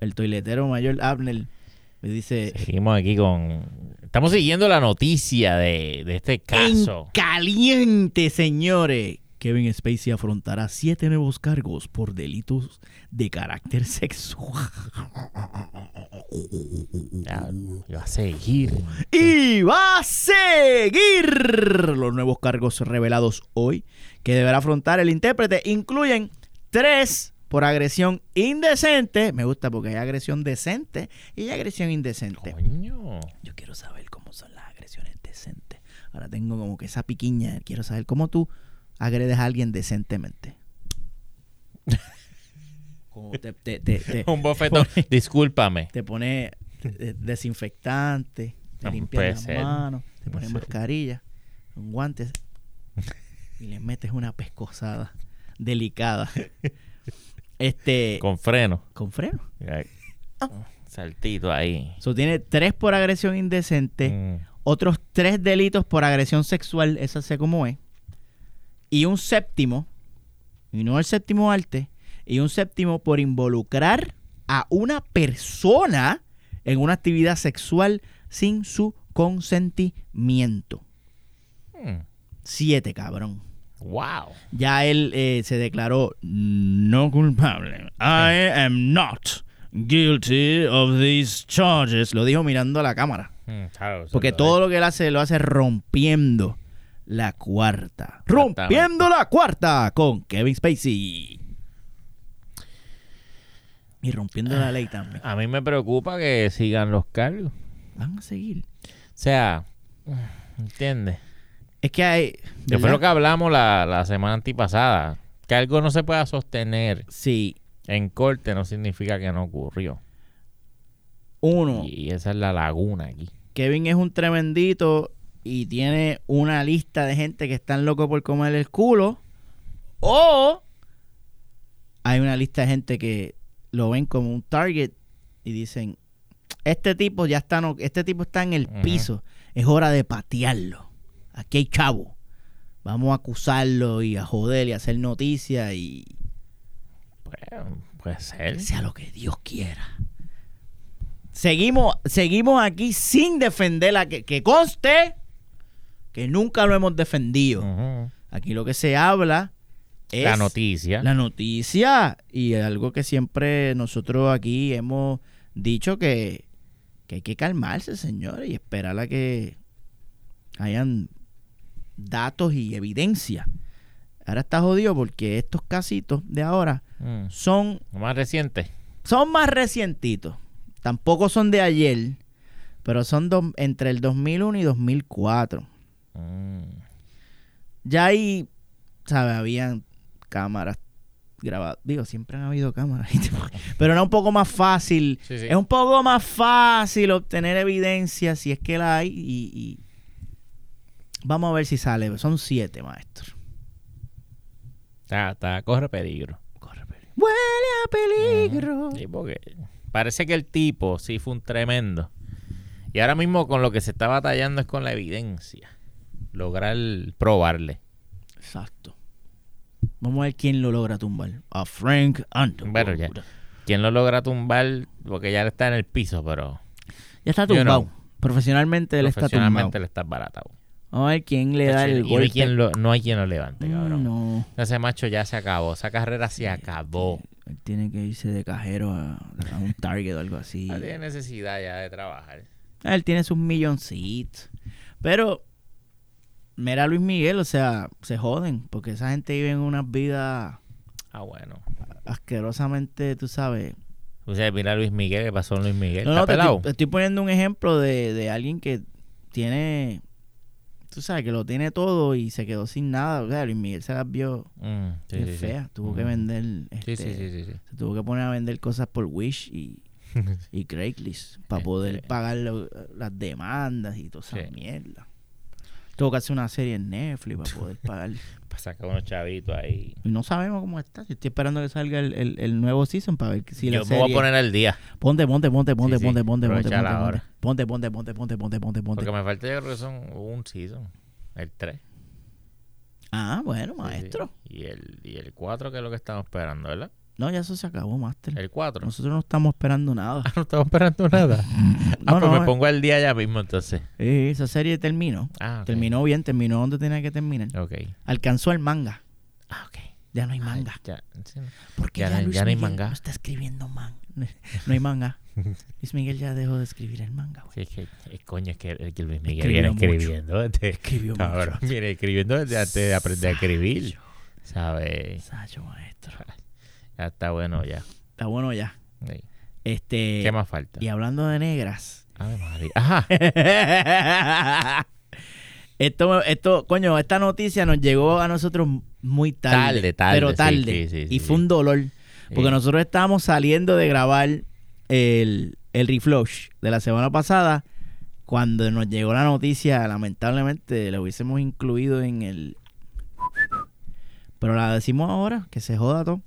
el toiletero mayor Abner. Me dice, Seguimos aquí con. Estamos siguiendo la noticia de, de este caso. En caliente, señores. Kevin Spacey afrontará siete nuevos cargos por delitos de carácter sexual. Ya, iba a seguir. Y va a seguir. Los nuevos cargos revelados hoy que deberá afrontar el intérprete incluyen tres por agresión indecente. Me gusta porque hay agresión decente y hay agresión indecente. Coño. Yo quiero saber cómo son las agresiones decentes. Ahora tengo como que esa piquiña. Quiero saber cómo tú agredes a alguien decentemente. Como te, te, te, te- Un bofetón. pone- Discúlpame. te pone eh, desinfectante, te No, limpia puede las ser. manos, te pone ser. mascarilla, un guantes y le metes una pescosada delicada. Este, Con freno. con freno. Ay, Saltito ahí. So, tiene tres por agresión indecente. Mm. otros tres delitos por agresión sexual, esa sé cómo es, y un séptimo, y no el séptimo arte, y un séptimo por involucrar a una persona en una actividad sexual sin su consentimiento. Mm. Siete, cabrón. Wow. Ya él eh, se declaró no culpable. I am not guilty of these charges. Lo dijo mirando a la cámara. Mm, claro, eso Porque todo lo que él hace lo hace rompiendo la cuarta. Rompiendo la cuarta con Kevin Spacey. Y rompiendo la ley también. A mí me preocupa que sigan los cargos. Van a seguir. O sea, ¿entiendes? Es que hay. ¿verdad? fue lo que hablamos la, la semana antipasada. Que algo no se pueda sostener Sí. en corte no significa que no ocurrió. Uno, Y esa es la laguna aquí. Kevin es un tremendito y tiene una lista de gente que están locos por comer el culo. O hay una lista de gente que lo ven como un target y dicen, este tipo ya está, no, este tipo está en el piso, es hora de patearlo. Aquí hay chavo. Vamos a acusarlo y a joder y a hacer noticias y puede ser. sea lo que Dios quiera. Seguimos, seguimos aquí sin defenderla, que, que conste que nunca lo hemos defendido. Aquí lo que se habla es La noticia. la noticia y algo que siempre nosotros aquí hemos dicho que, que hay que calmarse, señores, y esperar a que hayan datos y evidencia. Ahora está jodido porque estos casitos de ahora Mm. son más reciente. son más recientitos. Tampoco son de ayer, pero son do- entre el 2001 y 2004. Mm. Ya ahí, ¿sabes? Habían cámaras grabadas. Digo, siempre han habido cámaras. pero era un poco más fácil. Sí, sí. Es un poco más fácil obtener evidencia si es que la hay. Y, y- Vamos a ver si sale. Son siete, maestro. Está, está- corre peligro. Corre peligro. Huele a peligro. Sí, porque parece que el tipo sí fue un tremendo. Y ahora mismo con lo que se está batallando es con la evidencia. Lograr probarle. Exacto. Vamos a ver quién lo logra tumbar. A Frank Underwood. Bueno, ya. ¿Quién lo logra tumbar? Porque ya está en el piso, pero Ya está You tumbado. know. Profesionalmente él está tumbado. profesionalmente le está baratado. Vamos a ver quién le da el Y no golpe. hay quien lo, no hay quien lo levante, Mm, cabrón. no. Ese macho ya se acabó. Esa carrera se acabó. Él tiene que irse de cajero a, a un Target o algo así. No tiene necesidad ya de trabajar. Él tiene sus milloncitos. Pero, mira a Luis Miguel, o sea, se joden. Porque esa gente vive en unas vidas Ah, bueno. asquerosamente, tú sabes. O sea, mira a Luis Miguel, ¿qué pasó con Luis Miguel? No, ¿Está no, te estoy, te estoy poniendo un ejemplo de, de alguien que tiene, tú sabes, que lo tiene todo y se quedó sin nada. O sea, Luis Miguel se las vio Mm, sí, sí. feas. Tuvo que Mm. vender, este, se tuvo que poner a vender cosas por Wish y y Craigslist para poder pagar lo- las demandas y toda esa mierda. Tengo que hacer una serie en Netflix para poder pagar. Para sacar unos chavitos ahí. Y no sabemos cómo está. Yo estoy esperando que salga el, el- el nuevo season para ver si la Yo me serie... voy a poner al día. Ponte, ponte, ponte, ponte, Sí, sí. ponte, ponte, ponte, ponte, ponte, ponte, ponte, ponte, ponte, ponte, ponte, ponte. Porque me falta yo creo que son un season. El 3. Ah, bueno, maestro. Y el, y el 4 que es lo que estamos esperando, ¿verdad? No, ya eso se acabó, Master. El 4. Nosotros no estamos esperando nada. Ah, no estamos esperando nada. ah, No, pues no, me eh. pongo al día ya mismo entonces. Eh, esa serie terminó. Ah. Terminó bien, terminó donde tenía que terminar. Ok. Alcanzó el manga. Ah, ok. Ya no hay Ay, manga. ya, sí. Porque ya ya, no Luis ya no hay Miguel manga. no está escribiendo manga. No hay manga. Luis Miguel ya dejó de escribir el manga, güey. Sí, es que, es, coño, es que, Luis Miguel Escribió viene mucho. escribiendo. Desde, Escribió cabrón, mucho. viene escribiendo desde antes de aprender a escribir. ¿Sabes? Sacho, maestro. Ya está bueno ya. Está bueno ya. Sí. Este. ¿Qué más falta? Y hablando de negras. Ave María. Ajá. esto, esto, coño, esta noticia nos llegó a nosotros muy tarde. Tarde, tarde, Pero tarde. sí, sí, y fue un dolor. Porque nosotros estábamos saliendo de grabar el, el reflush de la semana pasada. Cuando nos llegó la noticia, lamentablemente la hubiésemos incluido en el. Pero la decimos ahora, que se joda todo.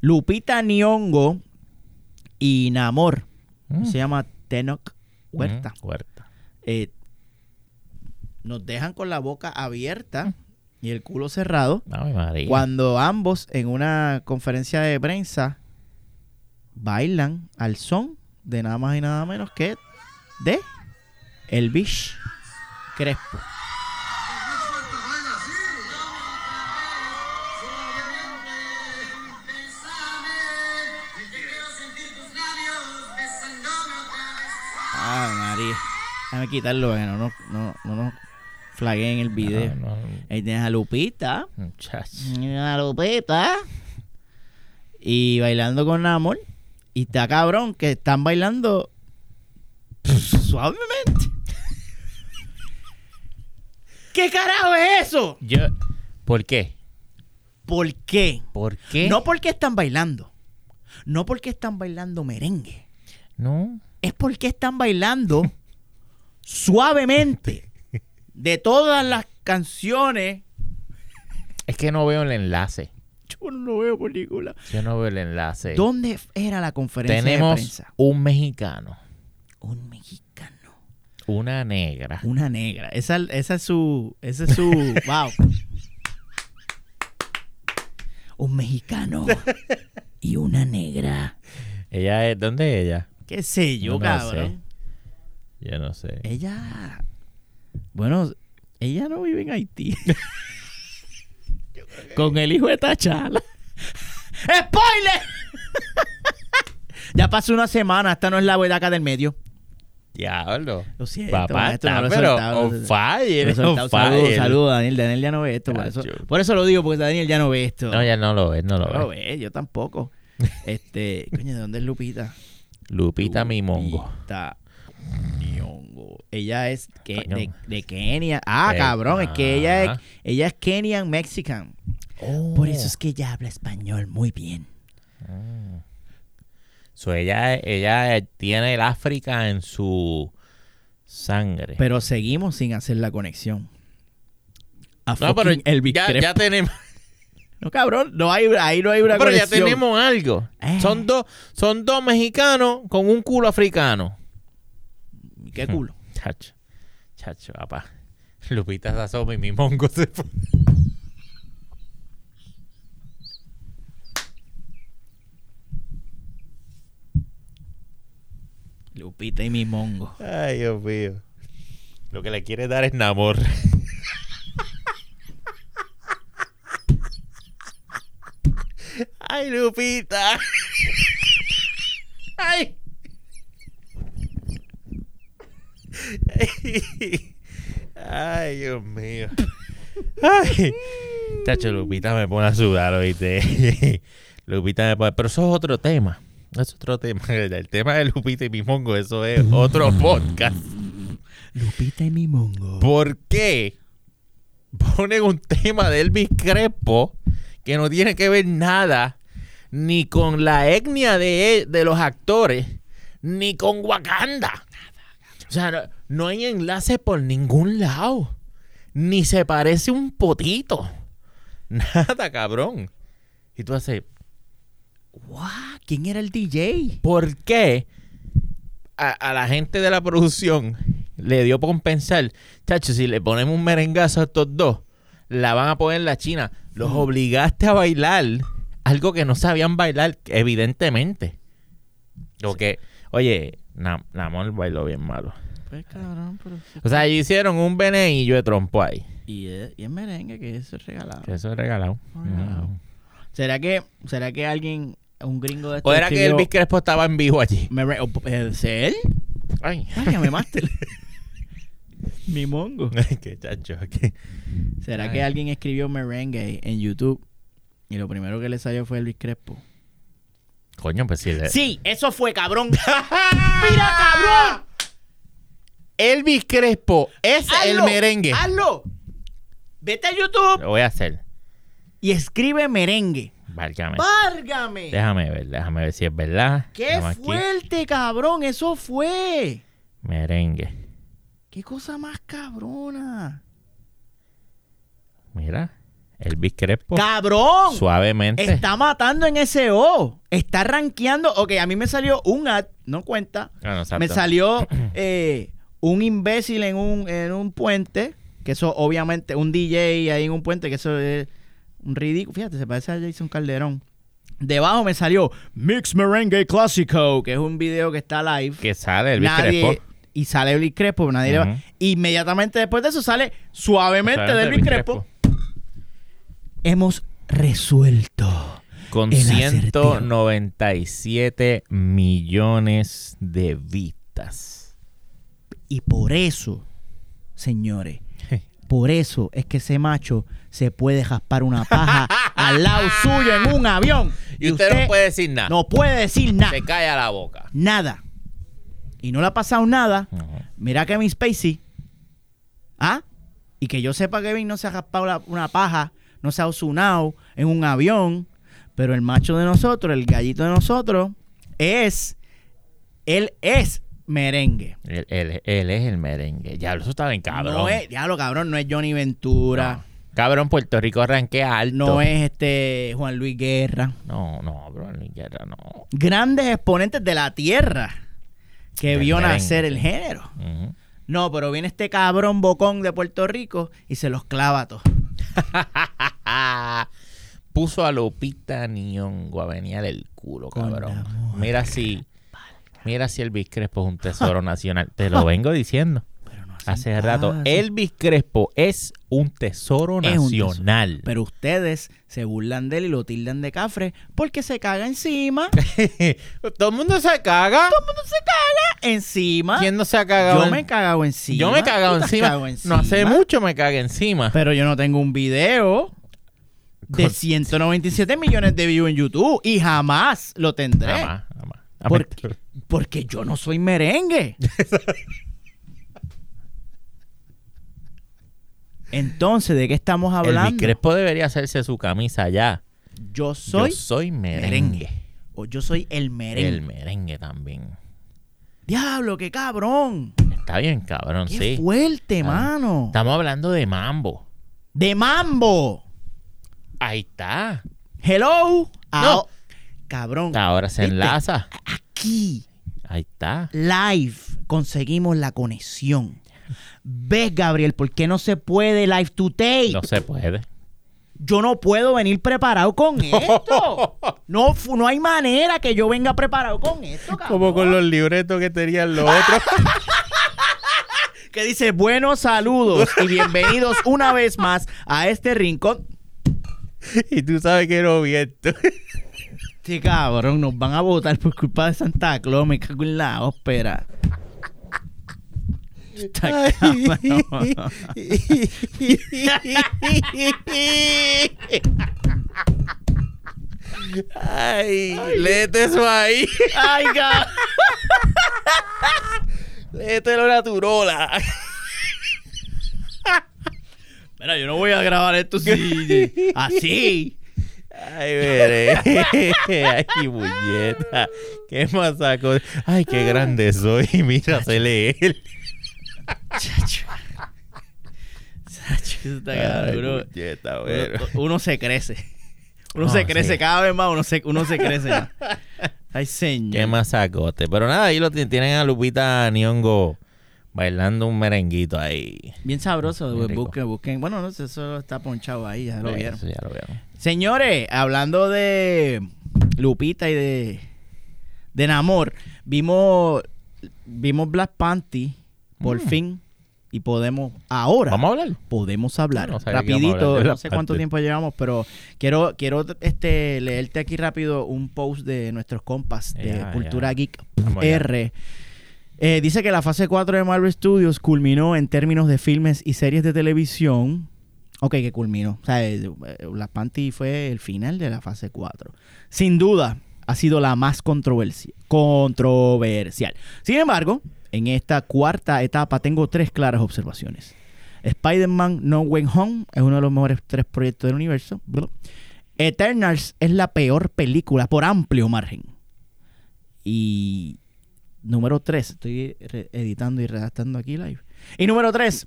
Lupita Nyong'o y Namor. Mm. Se llama Tenok Huerta. Mm, Huerta. eh, nos dejan con la boca abierta y el culo cerrado María. cuando ambos en una conferencia de prensa bailan al son de nada más y nada menos que de Elvis Crespo. Déjame quitarlo para que no nos no, no flagueen el video. No, no, Ahí tienes a Lupita. muchacho. A Lupita. Y bailando con Namor. Y está cabrón que están bailando suavemente. ¿Qué carajo es eso? Yo, ¿Por qué? ¿Por qué? ¿Por qué? No porque están bailando. No porque están bailando merengue. No. Es porque están bailando suavemente. De todas las canciones. Es que no veo el enlace. Yo no veo película. Yo no veo el enlace. ¿Dónde era la conferencia de Tenemos prensa? un mexicano, Un mexicano. una negra. Una negra. Esa, esa es su. Ese es su. wow. Un mexicano. Y una negra. Ella es, ¿dónde es ella? ¿Qué sé yo, No cabrón? Yo no sé. Ella. Bueno, ella no vive en Haití. Con el hijo de Tachala. ¡Spoiler! ya pasó una semana. Esta no es la huedaca del medio. Diablo. Lo siento. Papá maestro, está, no lo pero soltado, on fire, Saludos, fire. saludos, Daniel. Daniel ya no ve esto. Por eso, Cacho. por eso lo digo, porque Daniel ya no ve esto. No, ya no lo ves, no lo No lo ve, yo tampoco. Este, coño, ¿de dónde es Lupita? Lupita Mimongo. Lupita. Ella es que, de, de Kenia. Ah, Eh, cabrón, es que ella es, ajá. ella es Kenyan Mexican. Oh. Por eso es que ella habla español muy bien. So, ella, ella tiene el África en su sangre. Pero seguimos sin hacer la conexión. A no, pero Elvis ya, ya tenemos, No, cabrón, no hay, ahí no hay una pero ya tenemos algo. Eh. Son dos, son dos mexicanos con un culo africano. ¿Qué culo? Chacho, chacho, papá. Lupita se asoma y mi mongo se fue. Lupita y mi mongo. Ay, Dios mío. Lo que le quiere dar es namor. Ay, Lupita. Ay. Ay, Dios mío. Ay. Chacho, Lupita me pone a sudar, oíste. Lupita me pone... Pero eso es otro tema. Es otro tema. El tema de Lupita y mi mongo, eso es otro podcast. Lupita y mi mongo. ¿Por qué ponen un tema de Elvis Crespo que no tiene que ver nada ni con la etnia de, de los actores, ni con Wakanda. O sea, no, hay enlace por ningún lado. Ni se parece un potito. Nada, cabrón. Y tú haces, Guau, ¿Quién era el DJ? ¿por qué a, a la gente de la producción le dio por pensar, chacho, si le ponemos un merengazo a estos dos, la van a poner la China? Los obligaste a bailar algo que no sabían bailar, evidentemente. Lo que, oye, Na- Namor bailó bien malo. Pues cabrón, pero... O sea, hicieron un beneillo de trompo ahí. Y, es- y es merengue que eso es regalado. Que Eso es regalado. Regalado. ¿Será que, ¿Será que alguien, un gringo de O era que Elvis Crespo estaba en vivo allí. ¿Es él? Ay, Ay, me máster. Mi mongo. qué chacho. qué- ¿Será Ay. que alguien escribió merengue en YouTube y lo primero que le salió fue Elvis Crespo? Coño, pues sí. le- Sí, eso fue, cabrón. ¡Mira, cabrón! Elvis Crespo es el merengue. ¡Hazlo! Vete a YouTube Lo voy a hacer. y escribe merengue. Válgame. ¡Várgame! Déjame ver, déjame ver si es verdad. ¡Qué aquí. fuerte, cabrón! Eso fue. Merengue. ¡Qué cosa más cabrona! Mira. Elvis Crespo. ¡Cabrón! Suavemente. Está matando en SEO. Está rankeando. Ok, a mí me salió un ad, no cuenta. Ah, no. Me salió eh, un imbécil en un, en un puente. Que eso, obviamente, un DJ ahí en un puente, que eso es un ridículo. Fíjate, se parece a Jason Calderón. Debajo me salió Mix Merengue Clásico, que es un video que está live. Que sale Elvis Nadie- Crespo. Y sale Elvis Crespo, nadie le va-. Inmediatamente después de eso sale suavemente de Elvis Crespo. Hemos resuelto. Con El acertijo. 197 millones de vistas. Y por eso, señores, por eso es que ese macho se puede jaspar una paja al lado suyo en un avión. Y usted, no puede decir nada. no puede decir nada. Se calla la boca. Nada. Y no le ha pasado nada. Mira a Kevin Spacey. ¿Ah? Y que yo sepa que Kevin no se ha jaspado la- una paja, no se ha osunado en un avión. Pero el macho de nosotros, el gallito de nosotros, es. Él es merengue. Él, él- él es el merengue. Ya, eso está bien cabrón. No es, diablo, cabrón, no es Johnny Ventura. No. Cabrón, Puerto Rico arranquea alto. No es este Juan Luis Guerra. No, no, bro, ni guerra, no. Grandes exponentes de la tierra que vio merengue. nacer el género. No, pero viene este cabrón bocón de Puerto Rico y se los clava a todos. Puso a Lupita Nyong'o a venir del culo, cabrón. Mira si, mira si Elvis Crespo es un tesoro nacional. Te lo vengo diciendo Pero no hace rato. caso. Elvis Crespo es un tesoro Es un tesoro. nacional. Pero ustedes se burlan de él y lo tildan de cafre porque se caga encima. Todo el mundo se caga. se caga encima. ¿Quién no se ha cagado? Yo en- me he cagado encima. Yo me he cagado encima. No hace mucho me cagué encima. Pero yo no tengo un video de Con- 197 millones de views en YouTube y jamás lo tendré. Jamás, jamás. Porque, porque yo no soy merengue. Entonces, ¿de qué estamos hablando? Crespo debería hacerse su camisa ya. Yo soy Yo soy merengue. merengue. o yo soy el merengue. El merengue también. Diablo, qué cabrón. Está bien, cabrón, Qué sí. fuerte, Ah. mano. Estamos hablando de mambo. De mambo. Ahí está. Hello. Ah, No. Cabrón. Ahora se ¿Viste? enlaza. Aquí, Ahí está. live, conseguimos la conexión. ¿Ves, Gabriel, por qué no se puede live to tape? No se puede. Yo no puedo venir preparado con esto. No, no hay manera que yo venga preparado con esto, cabrón. Como con los libretos que tenían los otros. Que dice, buenos saludos y bienvenidos una vez más a este rincón. y tú sabes que no viento. Sí, cabrón, nos van a votar por culpa de Santa Claus. Me cago en la ópera. Está cabrón. Ay, léete eso ahí. Ay, cabrón. Léetelo naturola. Mira, yo no voy a grabar esto así. así. Ay, veré. Ay, muñeta. Qué masaco. Ay, qué grande soy. Mira, se lee él. Sacho, eso está Ay, uno- muñeta, uno, uno se crece. Uno No, se crece sí. cada vez más, uno se, uno se crece más. Ay, señor. Qué masacote. Pero nada, ahí lo ti- tienen a Lupita Nyong'o bailando un merenguito ahí. Bien sabroso. Bien busquen, busquen. Bueno, no sé, eso está ponchado ahí, ya lo vieron. Eso ya lo vieron. Señores, hablando de Lupita y de, de Namor, vimos, vimos Black Panty por Mm. fin y podemos ahora Vamos a hablar. podemos hablar No a rapidito, hablar no sé cuánto tiempo llevamos, pero quiero quiero este leerte aquí rápido un post de nuestros compas de Cultura. Geek Vamos allá. R. Eh, dice que la fase 4 de Marvel Studios culminó en términos de filmes y series de televisión. Ok, que culminó. O sea, eh, Black Panty fue el final de la fase 4. Sin duda, ha sido la más controversi- controversial. Sin embargo, en esta cuarta etapa tengo tres claras observaciones. Spider-Man No Way Home es uno de los mejores tres proyectos del universo. Eternals es la peor película por amplio margen. Y número 3, estoy editando y redactando aquí live. Y número 3,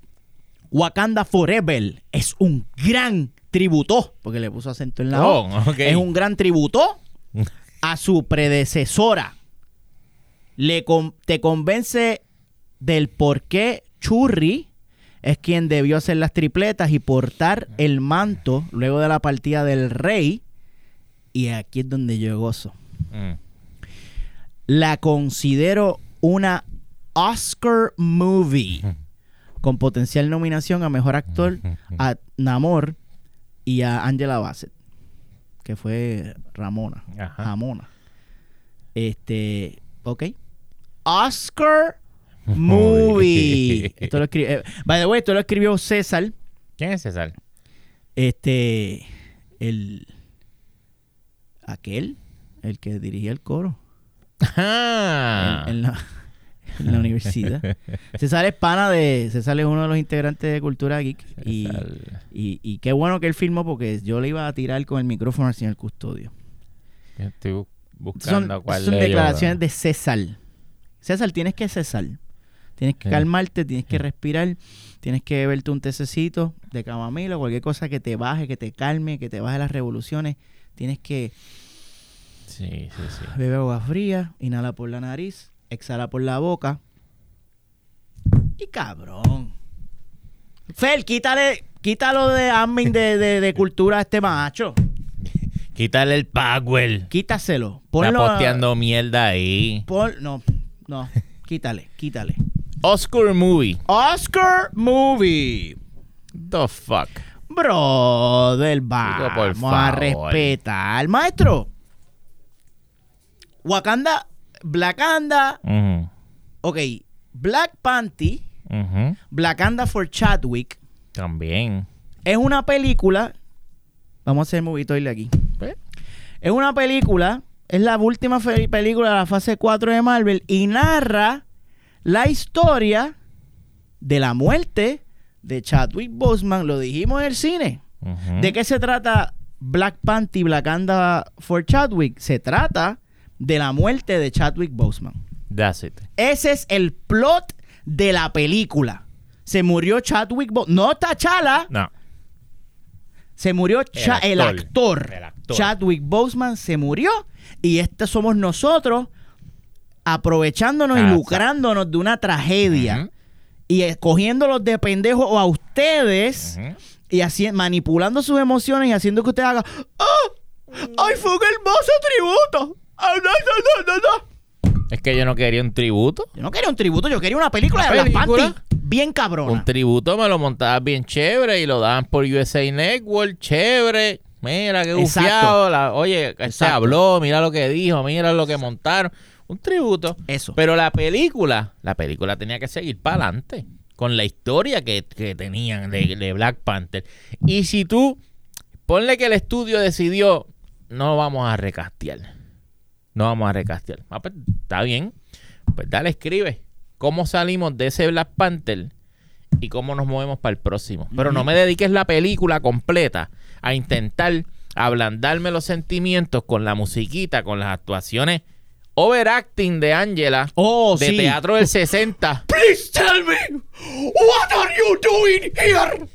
Wakanda Forever es un gran tributo, porque le puso acento en la O. Oh, ok. Es un gran tributo a su predecesora. Le con- te convence del por qué Churri es quien debió hacer las tripletas y portar el manto luego de la partida del rey. Y aquí es donde yo gozo. Mm. La considero una Oscar movie con potencial nominación a mejor actor a Namor y a Angela Bassett, que fue Ramona. Ajá. Ramona. Este, ok. Oscar movie. esto lo escri- eh, by the way, esto lo escribió César, ¿Quién es César? este, el, aquel, el que dirigía el coro. En, en la, en la universidad. César es pana de. César es uno de los integrantes de Cultura Geek. Y, y, y qué bueno que él filmó porque yo le iba a tirar con el micrófono al señor Custodio. Yo Estoy bu- Son, buscando cuál son declaraciones ¿verdad? de César. César, tienes que cesar. Tienes que Sí. calmarte, tienes que respirar, tienes que beberte un tececito de camamila, cualquier cosa que te baje, que te calme, que te baje las revoluciones. Tienes que Sí, sí, sí. Bebe agua fría, inhala por la nariz, exhala por la boca. Y cabrón. Fel, quítale, quítalo de admin de, de, de cultura a este macho. Quítale el power. Quítaselo. Está Ponlo. a- posteando mierda ahí. pon- no, no. Quítale, quítale. Oscar Movie. Oscar Movie. The fuck. Brother, por vamos a respetar. Maestro. Wakanda, Blackanda, Ujú, ok, Black Panty, ujú. Blackanda for Chadwick, También. es una película. Vamos a hacer movito de aquí. Pues, Es una película, es la última película de la fase 4 de Marvel y narra la historia de la muerte de Chadwick Boseman. Lo dijimos en el cine. ¿De qué se trata Black Panty, Blackanda for Chadwick? Se trata de la muerte de Chadwick Boseman. That's it. Ese es el plot de la película. Se murió Chadwick Boseman. No T'Challa. No. Se murió Cha- el, actor. actor. El actor. Chadwick Boseman se murió. Y este somos nosotros aprovechándonos y lucrándonos de una tragedia. Y escogiéndolos de pendejos o a ustedes. Y así, manipulando sus emociones y haciendo que usted haga. ¡Ah! ¡Ay, fue un hermoso tributo! ¡Ah, no, no, no, no, no! Es que yo no quería un tributo. Yo no quería un tributo, yo quería una película ¿Una de Black? Panty bien cabrona. Un tributo me lo montabas bien chévere y lo daban por USA Network, chévere. Mira qué gufiado. la- oye, se Exacto. habló, mira lo que dijo, mira lo que montaron. Un tributo. Eso. Pero la película, la película tenía que seguir para adelante con la historia que, que tenían de, de Black Panther. Y si tú, ponle que el estudio decidió, no vamos a recastear. No vamos a recastear. Ah, pues, está bien. Pues dale, escribe. ¿Cómo salimos de ese Black Panther y cómo nos movemos para el próximo? Pero no me dediques la película completa a intentar ablandarme los sentimientos con la musiquita, con las actuaciones overacting de Angela Oh, de sí. teatro del 60. Please tell me, what are you doing here?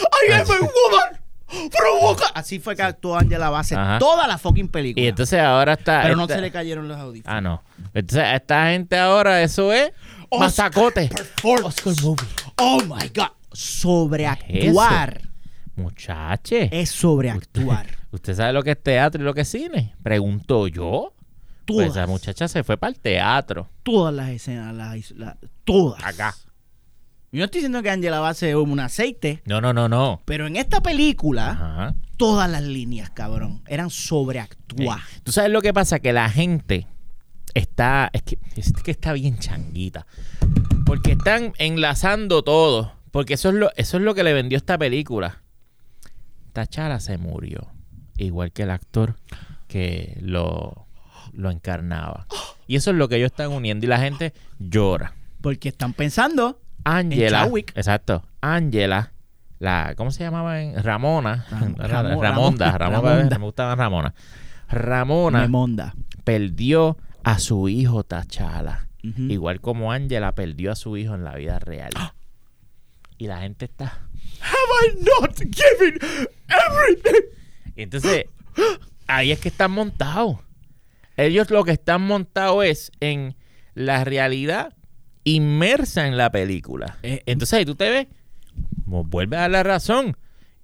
I am a woman Así fue que actuó Angela Bassett Ajá. toda la fucking película. Y entonces ahora está. Pero no se le cayeron los audífonos. Ah, no. Entonces, a esta gente ahora, eso es. Oscar Masacote. Oscar movie. Oh my God. Sobreactuar. Muchache. Es sobreactuar. ¿Usted sabe lo que es teatro y lo que es cine? Pregunto yo. Pues Todas, esa muchacha se fue para el teatro. todas las escenas, las, las- todas. Acá. Yo no estoy diciendo que Angela Bassett es un aceite, No, no, no, no. pero en esta película, Ajá. todas las líneas, cabrón, eran sobreactuar. Eh, ¿Tú sabes lo que pasa? Que la gente está. Es que, es que está bien changuita. Porque están enlazando todo. Porque eso es lo, eso es lo que le vendió esta película. Tachara se murió. Igual que el actor que lo, lo encarnaba. Y eso es lo que ellos están uniendo. Y la gente llora. Porque están pensando Angela. Exacto. Angela. La, ¿Cómo se llamaba? en- Ramona. Ram- Ra- Ramo- Ramonda. Ramo- Ramona. Ramonda. Me gustaba Ramona. Ramona Memonda. perdió a su hijo Tachala. Igual como Angela perdió a su hijo en la vida real. Y la gente está. Have I not given everything? Y entonces, ahí es que están montados. Ellos lo que están montados es en la realidad inmersa en la película. Eh, Entonces ahí tú te ves, vuelve a dar la razón.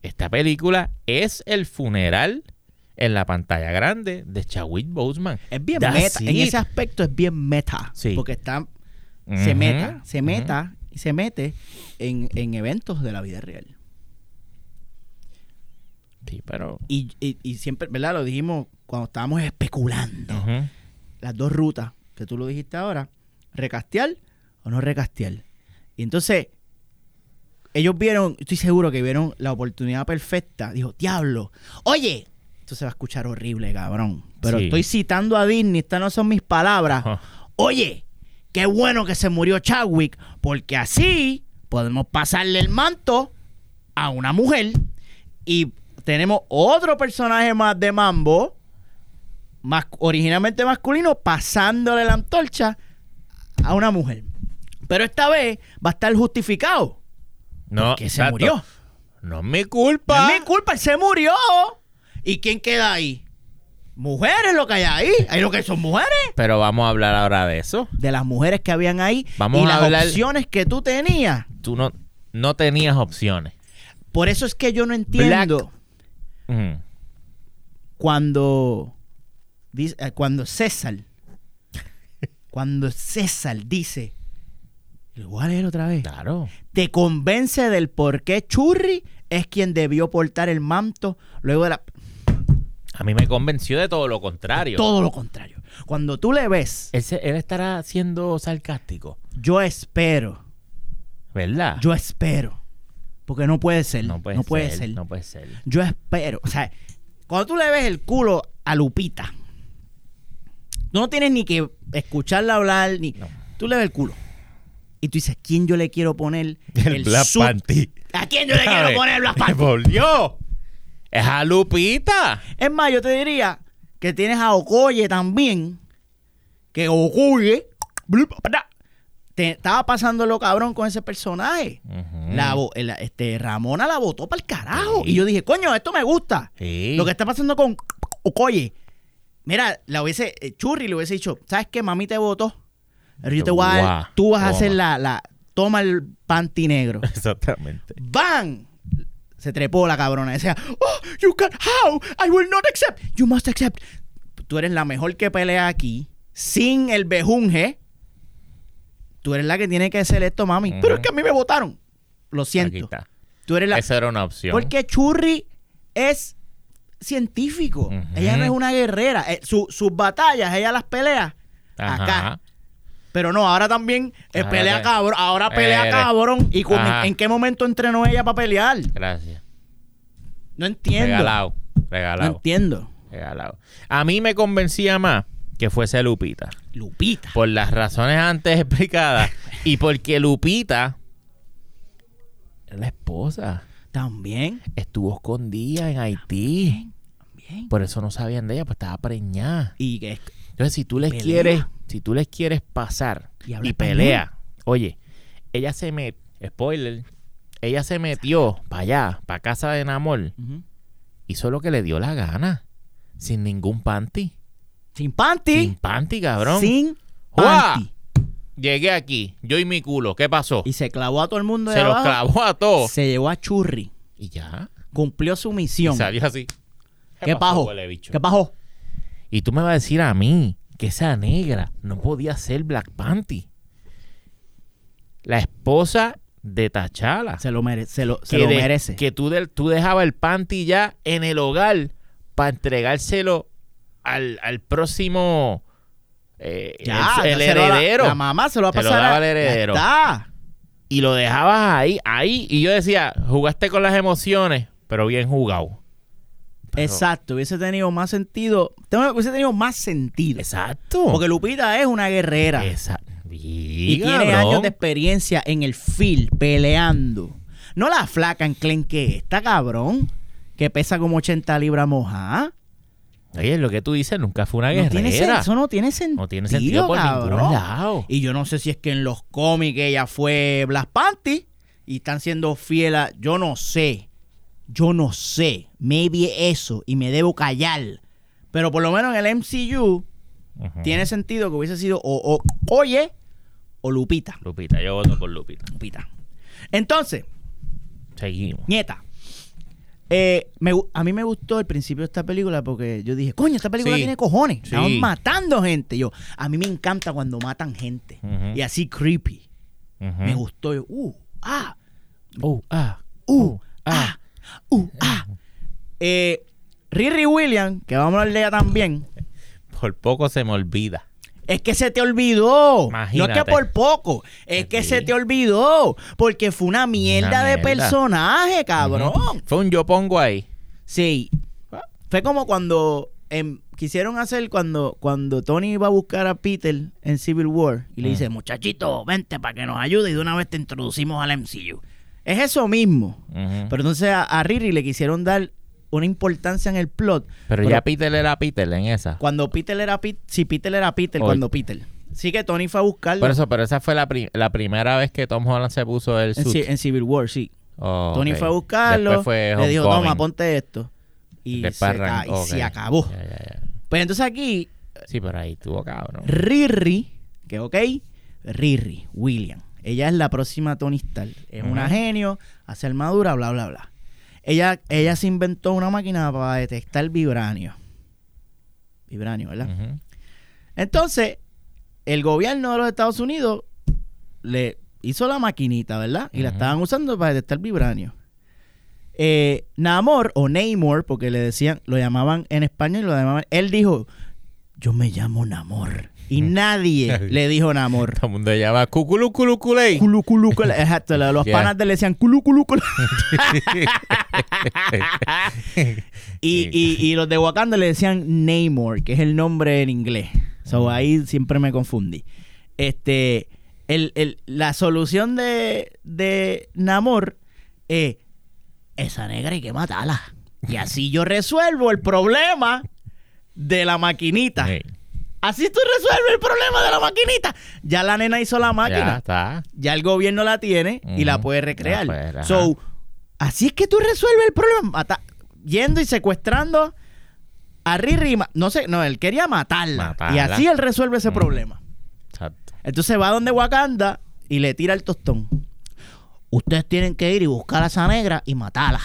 Esta película es el funeral en la pantalla grande de Chadwick Boseman. Es bien That's meta. En ese aspecto es bien meta. Sí. Porque está, se meta, se meta y se mete en, en eventos de la vida real. Sí, pero. Y, y, y siempre, ¿verdad? Lo dijimos cuando estábamos especulando. Las dos rutas que tú lo dijiste ahora. Recastear o no recastear. Y entonces, ellos vieron, estoy seguro que vieron la oportunidad perfecta. Dijo, diablo, oye, esto se va a escuchar horrible, cabrón. Pero Sí. estoy citando a Disney, estas no son mis palabras. Oye, qué bueno que se murió Chadwick, porque así podemos pasarle el manto a una mujer y tenemos otro personaje más de Mambo, más, originalmente masculino, pasándole la antorcha a una mujer. Pero esta vez va a estar justificado. No, que se murió. No es mi culpa. No es mi culpa, él se murió. ¿Y quién queda ahí? Mujeres lo que hay ahí. Hay lo que son mujeres. Pero vamos a hablar ahora de eso. de las mujeres que habían ahí Vamos y a las hablar- opciones que tú tenías. Tú no, no tenías opciones. Por eso es que yo no entiendo cuando eh, cuando César cuando César dice lo voy a leer otra vez. Claro. Te convence del por qué Churri es quien debió portar el manto luego de la A mí me convenció de todo lo contrario. todo lo contrario. Cuando tú le ves, Él, se- él estará siendo sarcástico, yo espero, ¿verdad? yo espero, porque no puede ser, no puede, puede ser, ser. No puede ser. Yo espero, o sea, cuando tú le ves el culo a Lupita, tú no tienes ni que escucharla hablar, ni. No. Tú le ves el culo. Y tú dices, ¿quién yo le quiero poner El, Black suit? Panty. ¿A quién yo le quiero poner el Black ¡Me Panty? volvió! ¡Es a Lupita! Es más, yo te diría que tienes a Okoye también. Que Okoye. Te estaba pasando lo cabrón con ese personaje. La, este, Ramona la votó para el carajo. Sí. Y yo dije, coño, esto me gusta. Sí. Lo que está pasando con Okoye. Mira, la hubiese, eh, Churri le hubiese dicho, ¿sabes qué? Mami te votó. Pero yo te voy a dar- tú vas a hacer la, la, toma el panty negro. Exactamente. ¡Bang! Se trepó la cabrona. Decía, oh, you can, how? I will not accept. You must accept. Tú eres la mejor que pelea aquí, sin el bejunje. Tú eres la que tiene que hacer esto, mami. Pero es que a mí me votaron. Lo Aquí siento. está. Tú eres la, Esa era una opción. porque Churri es científico. Ella no es una guerrera. Eh, su- sus batallas, ella las pelea Ajá. acá. Pero no, ahora también eh, pelea te- cabrón. Ahora pelea cabrón. ¿Y ajá. en qué momento entrenó ella para pelear? Gracias. No entiendo. Regalado. No Regalado. entiendo. Regalado. A mí me convencía más que fuese Lupita. Lupita. Por las razones antes explicadas. y porque Lupita es la esposa. También. Estuvo escondida en Haití. también. Por eso no sabían de ella, pues estaba preñada. Y que Entonces, si tú les Pelea. quieres, si tú les quieres pasar Y pelea, oye, ella se met, spoiler, ella se metió para allá, para casa de Namor, Ujú. hizo lo que le dio la gana, sin ningún panty, sin panty. sin panty, cabrón. Sin panty. Llegué aquí, yo y mi culo, ¿qué pasó? Y se clavó a todo el mundo de se los clavó a todos Se llevó a Churri. y ya, Cumplió su y misión. salió así. ¿Qué pajo? huele bicho? ¿Qué pasó? Y tú me vas a decir a mí que esa negra no podía ser Black Panty. La esposa de Tachala. Se lo, mere- se lo, se que, lo de- merece. que tú, tú dejabas el panty ya en el hogar para entregárselo al, al próximo eh, Ya, el, ya heredero La, mamá se lo va a Se lo pasar daba al heredero. Está. y lo dejabas ahí ahí y yo decía jugaste con las emociones pero bien jugado Pero- Exacto. Hubiese tenido más sentido. Hubiese tenido más sentido. exacto Porque Lupita es una guerrera. Esa- y tiene años de experiencia en el field, peleando. No la flaca en Clen que esta, cabrón. Que pesa como 80 libras mojada. Oye, lo que tú dices nunca fue una No guerrera. tiene eso no tiene sentido. No tiene sentido por cabrón. ningún lado. Y yo no sé si es que en los cómics ella fue Black Panty y están siendo fieles a... Yo no sé. Yo no sé. Maybe eso y me debo callar. Pero por lo menos en el MCU tiene sentido que hubiese sido o, o Oye o Lupita. Lupita, yo voto por Lupita. Lupita. Entonces, Seguimos. nieta. eh, me a mí me gustó el principio de esta película porque yo dije, coño, esta película Sí. tiene cojones. Sí. Estaban matando gente. Yo, a mí me encanta cuando matan gente. Y así creepy. Me gustó. Yo, uh, ah, Uh, ah, uh, ah, uh, ah. Eh, Riri Williams, que vamos a hablar de ella también, Por poco se me olvida. es que se te olvidó. Imagínate. No es que por poco, es que Sí. se te olvidó. Porque fue una mierda Una de personaje, cabrón. Fue un yo pongo ahí. Sí. Fue como cuando em, quisieron hacer cuando, cuando Tony iba a buscar a Peter en Civil War y le dice, muchachito, vente para que nos ayude y de una vez te introducimos al MCU. Es eso mismo. Pero entonces a, a Riri le quisieron dar una importancia en el plot. Pero, ya Peter era Peter en esa. Cuando Peter era Peter, si Peter era Peter, cuando Peter. Sí que Tony fue a buscarlo Por eso, pero esa fue la, pri- la primera vez que Tom Holland se puso el en, suit. Ci- en Civil War, sí. Oh, Tony fue a buscarlo, fue le dijo, toma, ponte esto. Y, se, y acabó. Ya. Pues entonces aquí Sí, pero ahí tuvo cabrón. Riri, que ok, Riri, William. Ella es la próxima Tony Stark. Es una genio, hace armadura, bla, bla, bla. Ella, ella se inventó una máquina para detectar vibranio. Vibranio, ¿verdad? Entonces, el gobierno de los Estados Unidos le hizo la maquinita, ¿verdad? Y la estaban usando para detectar vibranio. Eh, Namor, o Namor, porque le decían, lo llamaban en español, lo llamaban, él dijo, yo me llamo Namor. Y nadie le dijo Namor. Todo el mundo llama cuculuculuculey. Culu, culu, culu. Exacto, los Yeah. panas le decían culu, culu, culu. Y, y, y los de Wakanda le decían Namor, que es el nombre en inglés. So, ahí siempre me confundí. Este, el, el- la solución de, de Namor es, esa negra hay que matarla. Y así yo resuelvo el problema de la maquinita. Sí. Así tú resuelves el problema de la maquinita. Ya la nena hizo la Ya máquina. está. Ya el gobierno la tiene y la puede recrear. La puede, ajá. so, así es que tú resuelves el problema. Mata- yendo y secuestrando a Riri. No sé, no, él quería matarla. Matarla. Y así él resuelve ese problema. Exacto. Entonces va donde Wakanda y le tira el tostón. Ustedes tienen que ir y buscar a esa negra y matarla.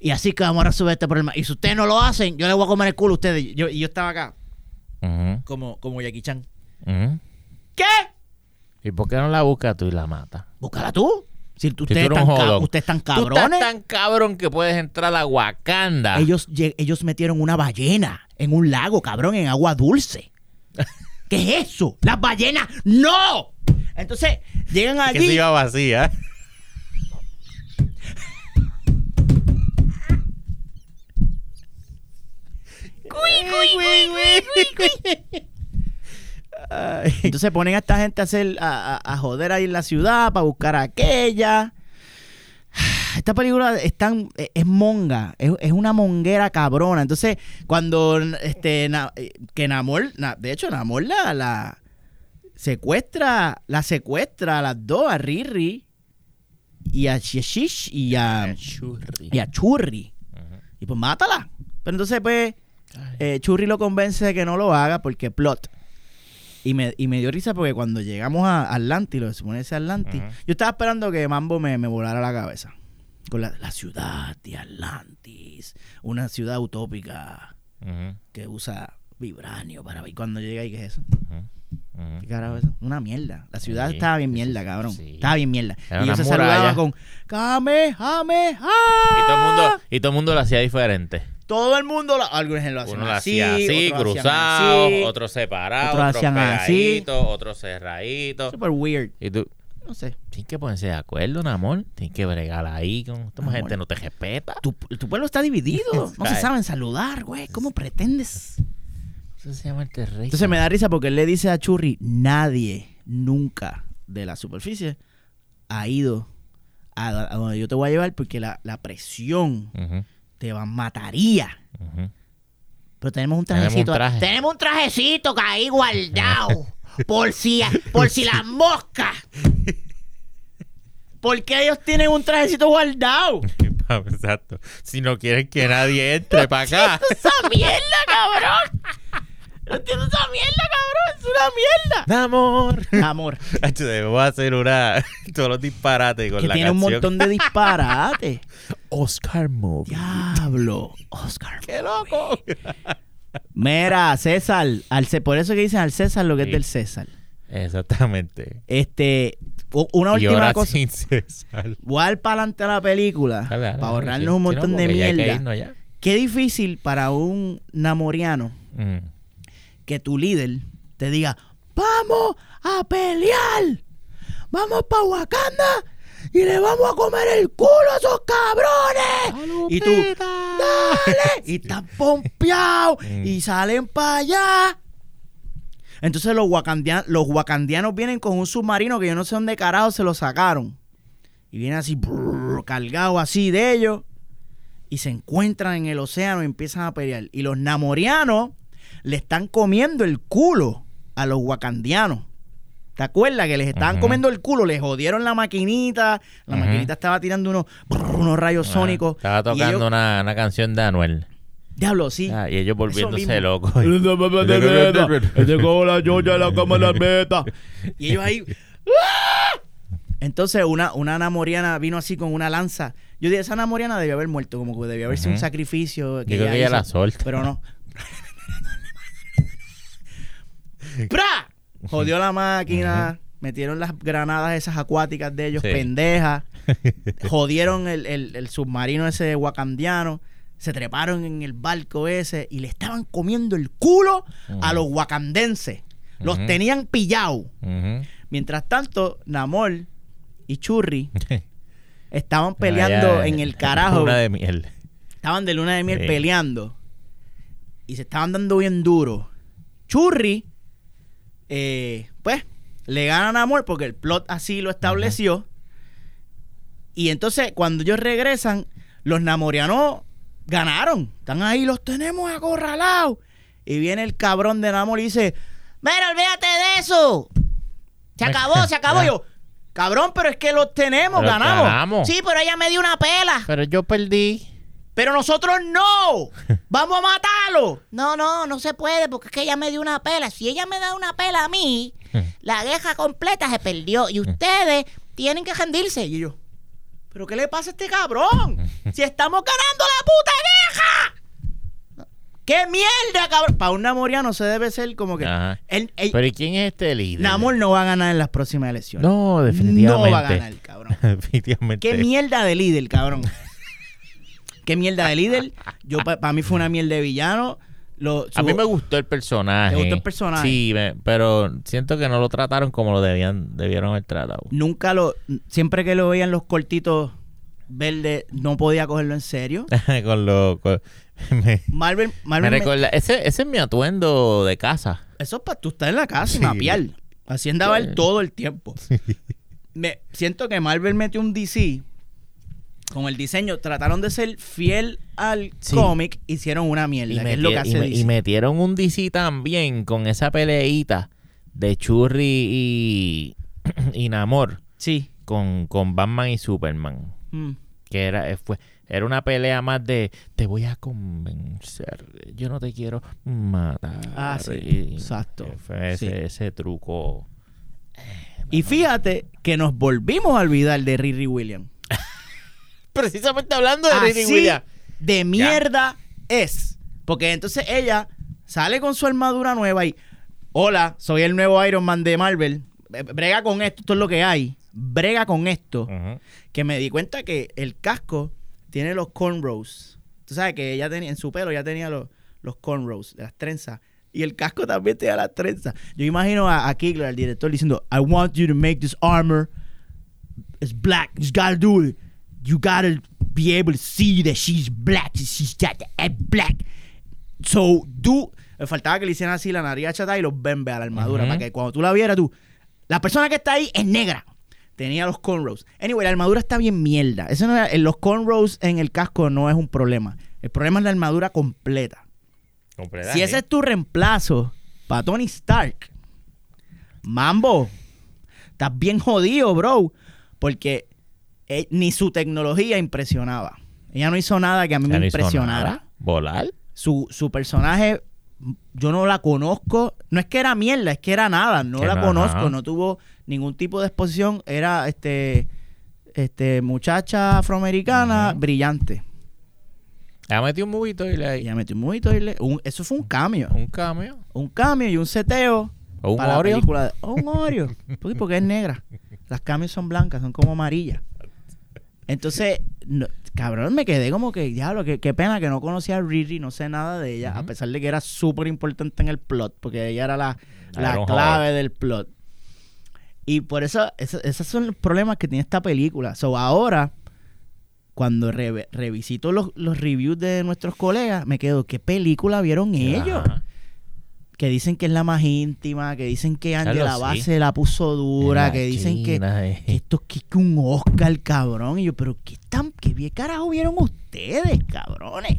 Y así que vamos a resolver este problema. Y si ustedes no lo hacen, yo les voy a comer el culo a ustedes. Yo, y yo estaba acá, Como, como Jackie Chan. ¿Qué? ¿Y por qué no la buscas tú y la matas? Búscala tú. Si tú- Si ustedes, tú están ustedes están Tú estás cabrones. tan cabrón que puedes entrar a Wakanda. Ellos, ellos metieron una ballena en un lago, cabrón, en agua dulce. ¿Qué es eso? ¡Las ballenas! ¡No! Entonces, llegan que se allí. iba vacía. Entonces ponen a esta gente a hacer, a, a- a joder ahí en la ciudad para buscar a aquella. esta película es tan es, es monga, es, es una monguera cabrona. Entonces, cuando este Na- eh, que Namor, Na- de hecho Namor la, la secuestra, la secuestra a las dos, a Riri y a Shishish y a, Churri. y a Churri. Ujú. Y pues mátala. Pero entonces, pues, eh, Churri lo convence de que no lo haga porque plot. Y me, y me dio risa porque cuando llegamos a Atlantis, lo que se supone que sea Atlantis, yo estaba esperando que Mambo me, me volara la cabeza. Con la, la ciudad de Atlantis, una ciudad utópica que usa vibranio para ver. Y cuando llega ahí, ¿qué es eso? ¿Qué carajo eso? Una mierda. La ciudad Sí, estaba bien mierda, cabrón. sí. Estaba bien mierda. Era y ellos se muralla. saludaban con Kamehameha. Y todo el mundo, y todo el mundo lo hacía diferente. Todo el mundo, lo, algunos lo hacían Uno así, hacía así, otros lo hacían cruzado, así. otros separados, otros otros así. otros cerraditos. Super weird. Y tú, No sé. tienes que ponerse de acuerdo, amor. Tienes que bregar ahí. Con... Esta gente no te respeta. Tu, tu pueblo está dividido. No se saben saludar, güey. ¿Cómo pretendes? Eso se llama el terreno. Entonces me da risa porque él le dice a Churri, nadie nunca de la superficie ha ido a, a donde yo te voy a llevar porque la, la presión te va, mataría. ujú. Pero tenemos un Tenemos un trajecito. traje. Tenemos un trajecito que ahí guardado. por si, por si las moscas. ¿Por qué ellos tienen un trajecito guardado? Exacto. Si no quieren que nadie entre para acá. ¡Esa mierda, cabrón! No entiendo esa mierda, cabrón. Es una mierda. Amor. Amor. Hacho, Debemos hacer una. Todos los disparates con Que la tiene un montón de disparates. Oscar Movie. Diablo. Oscar. ¡Qué loco! Mira, César. Al, por eso que dicen al César lo que Sí. es del César. Exactamente. Este. Una y última ahora cosa. sin. Voy a para adelante a la película. Dale, dale, para ahorrarnos sí. un Sí, montón no, de mierda. Qué difícil para un namoriano Mm. Que tu líder te diga, vamos a pelear, vamos para Wakanda y le vamos a comer el culo a esos cabrones. Y tú, dale, y están pompeados y salen para allá. Entonces los, wakandian- los wakandianos vienen con un submarino que yo no sé dónde carajo se lo sacaron. Y viene así, brrr, cargado así de ellos. Y se encuentran en el océano y empiezan a pelear. Y los namorianos le están comiendo el culo a los wakandianos. ¿Te acuerdas que les estaban comiendo el culo? Les jodieron la maquinita. La maquinita estaba tirando unos, brrr, unos rayos Ah, sónicos. Estaba tocando ellos- una, una canción de Anuel. Diablo, sí. Ah, y ellos volviéndose locos. Cojo la yoya de la cámara meta. Y ellos ahí. ¡ah! Entonces una, una namoriana vino así con una lanza. Yo dije, esa namoriana debió haber muerto, como que debió haber sido un sacrificio. Creo que ella hizo, la solta. Pero no. ¡Pra! Jodió la máquina. Metieron las granadas esas acuáticas de ellos, Sí. pendejas. Jodieron el, el- el submarino ese wakandiano. Se treparon en el barco ese y le estaban comiendo el culo a los wakandenses. Los Ujú. tenían pillados. Ujú. Mientras tanto, Namor y Churri estaban peleando Allá, en el carajo. Una de miel. Estaban de luna de miel Sí. peleando. Y se estaban dando bien duro. Churri, eh, pues, le ganan a Namor porque el plot así lo estableció. Y entonces, cuando ellos regresan, los namorianos ganaron. Están ahí, los tenemos acorralados. Y viene el cabrón de Namor y dice: Mira, olvídate de eso. Se acabó, se acabó. Yo, cabrón, pero es que los tenemos, ganamos. Sí, pero ella me dio una pela. Pero yo perdí. Pero nosotros no. Vamos a matarlo. No, no, no se puede porque es que ella me dio una pela. Si ella me da una pela a mí, la guerra completa se perdió y ustedes tienen que rendirse. Y yo, ¿pero qué le pasa a este cabrón? Si estamos ganando la puta guerra. ¿Qué mierda, cabrón? Para un namoriano se debe ser como que... Ajá. el- el- Pero ¿y quién es este líder? Namor no va a ganar en las próximas elecciones. No, definitivamente. No va a ganar, cabrón. definitivamente. ¿Qué mierda de líder, cabrón? ¿Qué mierda de líder? Yo para mí fue una mierda de villano. Lo- A mí me gustó el personaje. ¿Te gustó el personaje? Sí, me- pero siento que no lo trataron como lo debían, debieron haber tratado. Nunca lo... Siempre que lo veían los cortitos verdes, no podía cogerlo en serio. con lo... con- me, Marvel... me Marvel me- recuerda... Ese, ese es mi atuendo de casa. Eso es para tú estar en la casa y Sí. mapear. Así andaba él todo el tiempo. Me siento que Marvel metió un DC Con el diseño, trataron de ser fiel al Sí. cómic, hicieron una mierda, Y, que es lo que meti- hace y me- DC. y metieron un DC también con esa peleita de Churri y, y Namor Sí. con, con Batman y Superman. Mm. Que era, eh, fue, era una pelea más de te voy a convencer, yo no te quiero matar. Ah, sí, Y- exacto. eh, Fue ese, Sí. ese truco. Y fíjate que nos volvimos a olvidar de Riri Williams. Precisamente hablando de Así Williams. de mierda es. Porque entonces ella sale con su armadura nueva y, hola, soy el nuevo Iron Man de Marvel. Brega con esto, esto es lo que hay. Brega con esto. Que me di cuenta que el casco tiene los cornrows. Tú sabes que ella tenía, en su pelo ya tenía los, los cornrows, las trenzas. Y el casco también tenía las trenzas. Yo imagino a, a Kigler, al director, diciendo, I want you to make this armor it's black. You just gotta do it. You gotta be able to see that she's black. She's got the black. So, do... Me faltaba que le hicieran así la nariz achata y los bembes a la armadura. Para que cuando tú la vieras, tú... La persona que está ahí es negra. Tenía los cornrows. Anyway, la armadura está bien mierda. Eso no era- los cornrows en el casco no es un problema. El problema es la armadura completa. Completa, Si ¿eh? ese es tu reemplazo para Tony Stark, Mambo, estás bien jodido, bro. Porque eh, ni su tecnología impresionaba. Ella no hizo nada que a mí me no impresionara. Volar. Su, su personaje, yo no la conozco. No es que era mierda, es que era nada. No Que la no, conozco, no tuvo ningún tipo de exposición. Era este, este muchacha afroamericana brillante. Ha metido un movito y le ahí. Ella metió un movito y le- un- eso fue un cambio. Un cambio. Un cambio y un seteo. O un Oreo. película de- o un Oreo. Porque es negra. Las cambios son blancas, son como amarillas. Entonces, no- cabrón, me quedé como que, diablo, qué, qué pena que no conocía a Riri, no sé nada de ella, a pesar de que era súper importante en el plot, porque ella era la, la clave del plot. Y por eso, eso- esos son los problemas que tiene esta película. So, ahora, cuando re- revisito los, los reviews de nuestros colegas, me quedo, ¿qué película vieron ellos? Ajá. Que dicen que es la más íntima, que dicen que Claro, Angela sí. Base la puso dura, la que dicen que, eh. que esto es que, un Oscar, cabrón. Y yo, pero ¿qué, tan, qué bien carajo vieron ustedes, cabrones?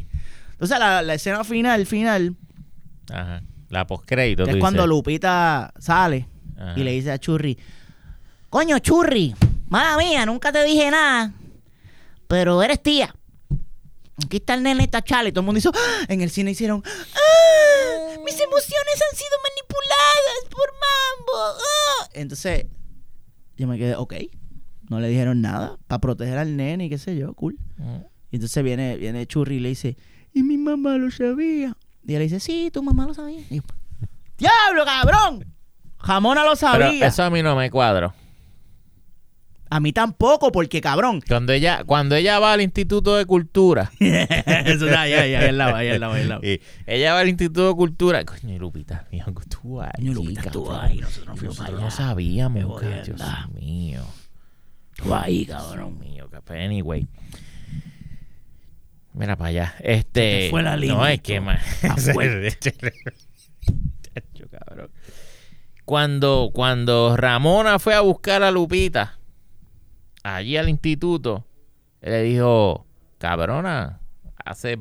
Entonces, la, la escena final, final, Ajá. La postcrédito. es cuando dices. Lupita sale Ajá. y le dice a Churri, coño, Churri, mala mía, nunca te dije nada, pero eres tía. Aquí está el nene, está Charlie. Todo el mundo hizo, ¡Ah! en el cine hicieron, ¡Ah! mis emociones han sido manipuladas por Mambo. ¡Ah! Entonces, yo me quedé, ok, no le dijeron nada para proteger al nene y qué sé yo, cool. Ujú. Y entonces viene, viene Churri y le dice, y mi mamá lo sabía. Y ella le dice, sí, tu mamá lo sabía. Y yo, ¡Diablo, cabrón! Jamona lo Pero sabía. eso a mí no me cuadro. A mí tampoco, porque cabrón. Cuando ella, cuando ella va al Instituto de Cultura. Eso ya, ya, ya, ahí al lado, ahí al lado, ahí al lado. y ella va al Instituto de Cultura. Coño, Lupita, mío, estuvo ahí. Coño, Lupita cabrón. ahí, nosotros fuimos Nosotros no sabíamos, muchachos. Dios mío. Tú ahí, Dios cabrón. mío, que anyway. Mira para allá. Este. te fue la línea, No, es tú. que más. Cabrón. Cuando, cuando Ramona fue a buscar a Lupita allí al instituto, le dijo, cabrona, hace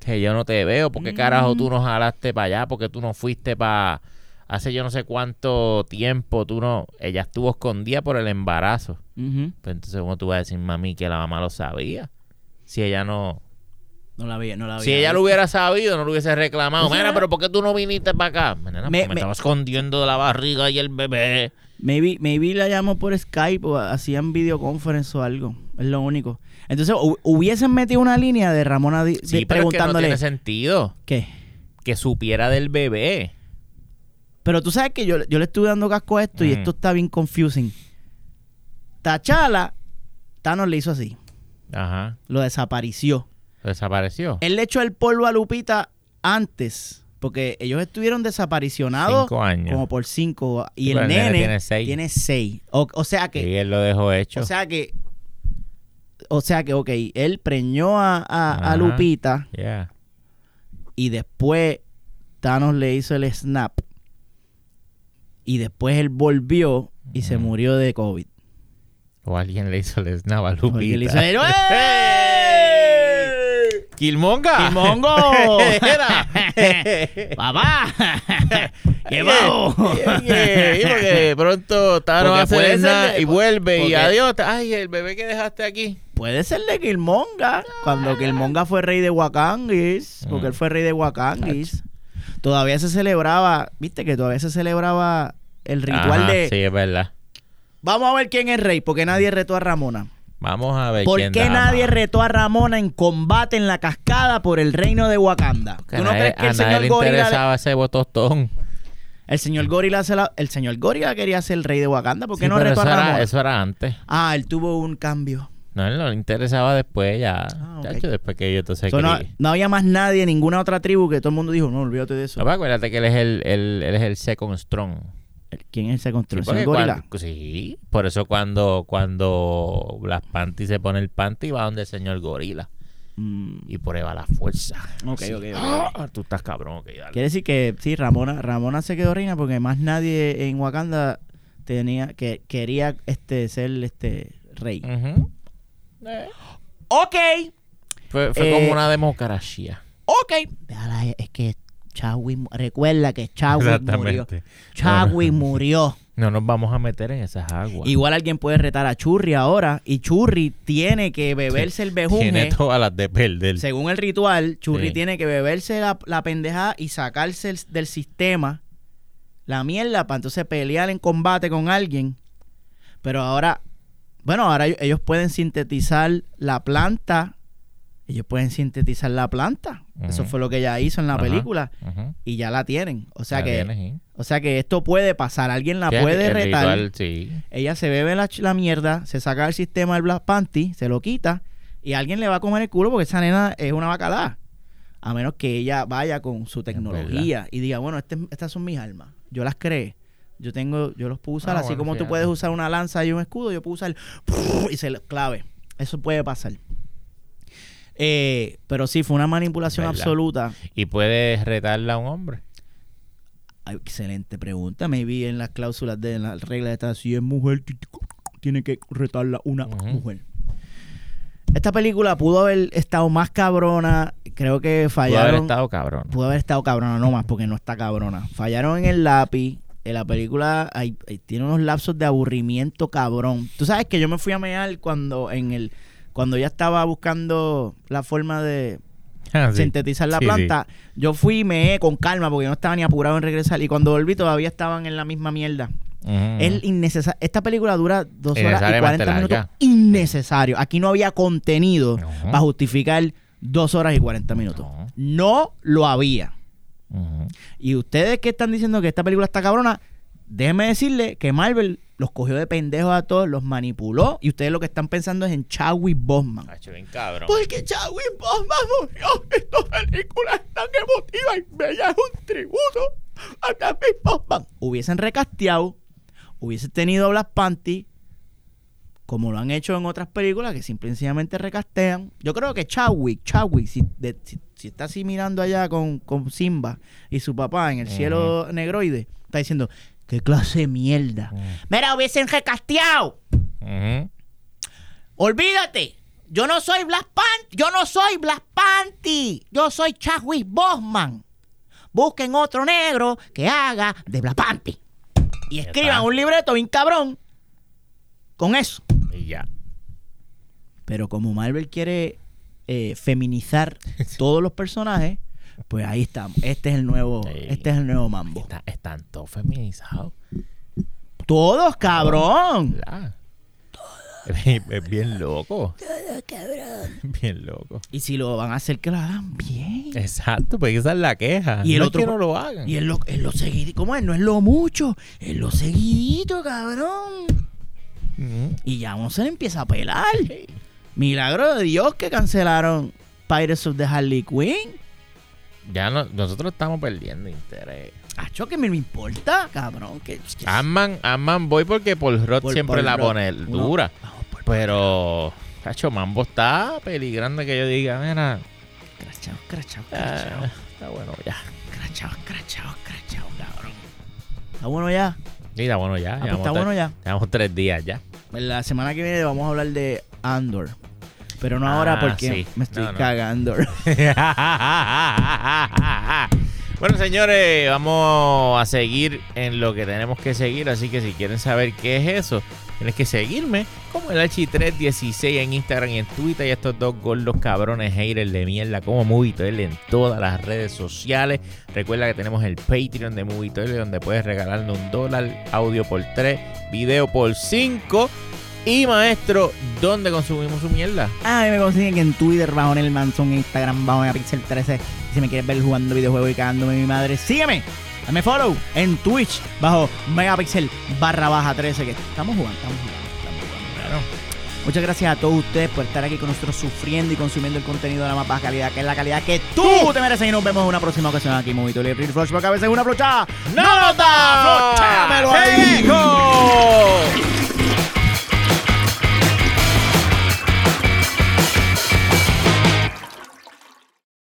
que yo no te veo, ¿por qué carajo tú no jalaste para allá? porque tú no fuiste para hace yo no sé cuánto tiempo tú no, ella estuvo escondida por el embarazo. Ujú. Pues entonces, ¿cómo tú vas a decir, mami, que la mamá lo sabía? Si ella no... No la vi, no la vi. Si ella lo hubiera sabido, no lo hubiese reclamado. Pues Mira, pero ¿por qué tú no viniste para acá? Nena, Me- porque me, me- estaba escondiendo de la barriga y el bebé. Maybe, maybe la llamó por Skype o hacían videoconference o algo. Es lo único. Entonces, hu- hubiesen metido una línea de Ramona di- Sí, pero es que no preguntándole. tiene sentido ¿Qué? que supiera del bebé. Pero tú sabes que yo, yo le estuve dando casco a esto y Mm. esto está bien confusing. Tachala, Thanos le hizo así. Ajá. Lo desapareció. Desapareció. Él le echó el polvo a Lupita antes. Porque ellos estuvieron desaparicionados Cinco años. como por cinco. Y el pero el nene, tiene seis. tiene seis. O, o sea que. Y él lo dejó hecho. O sea que. O sea que, ok, él preñó a, a- a. Lupita Yeah. y después Thanos le hizo el snap. Y después él volvió y se Ujú. murió de COVID. O alguien le hizo el snap a Lupita. Le hizo el-. ¡Kilmonga! ¡Kilmongo! ¡Papá! ¡Qué vamos! Porque pronto ser snap de- y vuelve y adiós. Ay, el bebé que dejaste aquí. Puede ser de Killmonga. Cuando Killmonga fue rey de Wakangis. Porque él fue rey de Wakangis. Todavía se celebraba. Viste que todavía se celebraba el ritual Ajá, de. Sí, es verdad. Vamos a ver quién es rey. Porque nadie retó a Ramona. Vamos a ver ¿Por quién qué da nadie más. retó a Ramona en combate en la cascada por el reino de Wakanda? Que ¿Tú no nadie- crees que a el nadie señor le Gorila... interesaba ese botostón. El señor Gorila se la- el señor Gorila quería ser el rey de Wakanda. ¿Por qué Sí, no retó a Ramona? era, eso era antes. Ah, él tuvo un cambio. No, él no le interesaba después ya. Ah. Chacho, después que yo entonces So, no, no había más nadie, ninguna otra tribu que todo el mundo dijo, no, olvídate de eso. No, acuérdate que él es el, el- él es el second strong. ¿Quién es ese control? Sí, ¿El señor porque Gorila? sí, por eso cuando, cuando Black Panty se pone el panty va donde el señor Gorila Mm, y prueba la fuerza. ok, ok, ok. Ah, tú estás cabrón, ok, dale. Quiere decir que sí, Ramona, Ramona se quedó reina porque más nadie en Wakanda tenía que quería este ser este rey. Eh, Ok, Fue, fue Eh, como una democracia. ok. Es que Chadwick recuerda que Chadwick murió. Chadwick murió. No nos vamos a meter en esas aguas. Igual alguien puede retar a Churri ahora y Churri tiene que beberse el bejunje. Tiene todas las de perder. Según el ritual, Churri Sí. tiene que beberse la, la pendejada y sacarse el- del sistema la mierda para entonces pelear en combate con alguien. Pero ahora, bueno, ahora ellos pueden sintetizar la planta. Ellos pueden sintetizar la planta. Eso fue lo que ella hizo en la película. Y ya la tienen. O sea Ya que, tienes, sí. o sea que esto puede pasar. Alguien la puede el retar. ritual, sí. Ella se bebe la, mierda, se saca del sistema el Black Panty, se lo quita y alguien le va a comer el culo porque esa nena es una bacalá. A menos que ella vaya con su tecnología y diga, bueno, este- estas son mis armas. Yo las creé. Yo tengo, yo los puedo usar Ah, así bueno, como tú puedes usar una lanza y un escudo, yo puedo usar y se lo clave. Eso puede pasar. Eh, pero sí, fue una manipulación ¿Verdad? absoluta. Y puedes retarla a un hombre. Ay, excelente pregunta. Maybe en las cláusulas de en las reglas está si es mujer, tiene que retarla una mujer. Esta película pudo haber estado más cabrona. Creo que Pudo haber fallaron. estado cabrón. Pudo haber estado cabrona, no más, porque no está cabrona. Fallaron en el lápiz. En la película hay- hay- tiene unos lapsos de aburrimiento cabrón. Tú sabes que yo me fui a mear cuando en el cuando ya estaba buscando la forma de, Ah, sí. sintetizar la Sí, planta, yo fui y me con calma porque no estaba ni apurado en regresar. Y cuando volví todavía estaban en la misma mierda. Ujú. Es innecesario. Esta película dura dos horas y Innecesariamente 40 minutos. larga. Innecesario. Aquí no había contenido No. para justificar dos horas y 40 minutos. No. No lo había. Y ustedes que están diciendo que esta película está cabrona, déjenme decirle que Marvel los cogió de pendejos a todos, los manipuló. Y ustedes lo que están pensando es en Chadwick bien cabrón. Porque Chadwick Boseman murió. Esta película es tan emotiva y bella. Es un tributo a Chadwick Boseman. Hubiesen recasteado, hubiesen tenido Black Panty, como lo han hecho en otras películas, que simple y sencillamente recastean. Yo creo que Chadwick, Chadwick, si, de- si, si está así mirando allá con, con Simba y su papá en el cielo negroide, está diciendo, ¿qué clase de mierda? Mira, hubiesen recasteado. Olvídate. Yo no soy Black Panty. Yo no soy Black Panty. Yo soy Chadwick Bosman. Busquen otro negro que haga de Black Panty. Y escriban un libreto bien cabrón con eso. Y ya. Pero como Marvel quiere eh, feminizar todos los personajes, pues ahí estamos. Este es el nuevo, Sí. este es el nuevo mambo. Está- están todos feminizados. Todos, cabrón. ¿verdad? Es, es bien loco. Bien loco. Y si lo van a hacer, que lo hagan bien. Exacto, porque esa es la queja. Y el no es otro- que no lo hagan. Y es lo, es lo seguidito. ¿Cómo es? No es lo mucho, es lo seguidito, cabrón. Y ya uno se le empieza a pelar. Milagro de Dios que cancelaron Pirates of the Harley Quinn. Ya no- nosotros estamos perdiendo interés. Acho, que me, me importa, cabrón. Que, que- Ant-Man, Ant-Man voy porque Paul Por- siempre por la pone dura. Vamos por- Pero, cacho, Mambo está peligrando que yo diga, mira, Crachao, crachao, ah, crachao. está bueno ya. Crachao, crachao, crachao, cabrón. Está bueno ya. Mira, bueno ya. Ah, pues está bueno ya. Llevamos tres días ya. La semana que viene vamos a hablar de Andor. Pero no ahora Ah, porque sí. me estoy No, no. cagando. bueno, señores, vamos a seguir en lo que tenemos que seguir. Así que si quieren saber qué es eso, tienes que seguirme como el H316 en Instagram y en Twitter. Y estos dos gordos cabrones haters de mierda como Movitoil en todas las redes sociales. Recuerda que tenemos el Patreon de Movitoil donde puedes regalarle un dólar, audio por tres, video por cinco. Y maestro, ¿dónde consumimos su mierda? Ah, a me consiguen en Twitter, bajo en el Manson, Instagram, bajo en Pixel 13. Si me quieres ver jugando videojuegos y cagándome mi madre, sígueme. Dame follow en Twitch bajo megapixel barra baja 13 que estamos jugando, estamos jugando, estamos jugando. Claro. Muchas gracias a todos ustedes por estar aquí con nosotros sufriendo y consumiendo el contenido de la más baja calidad, que es la calidad que tú te mereces y nos vemos en una próxima ocasión aquí Movito Libre Rush, porque a veces una flochada no, no da,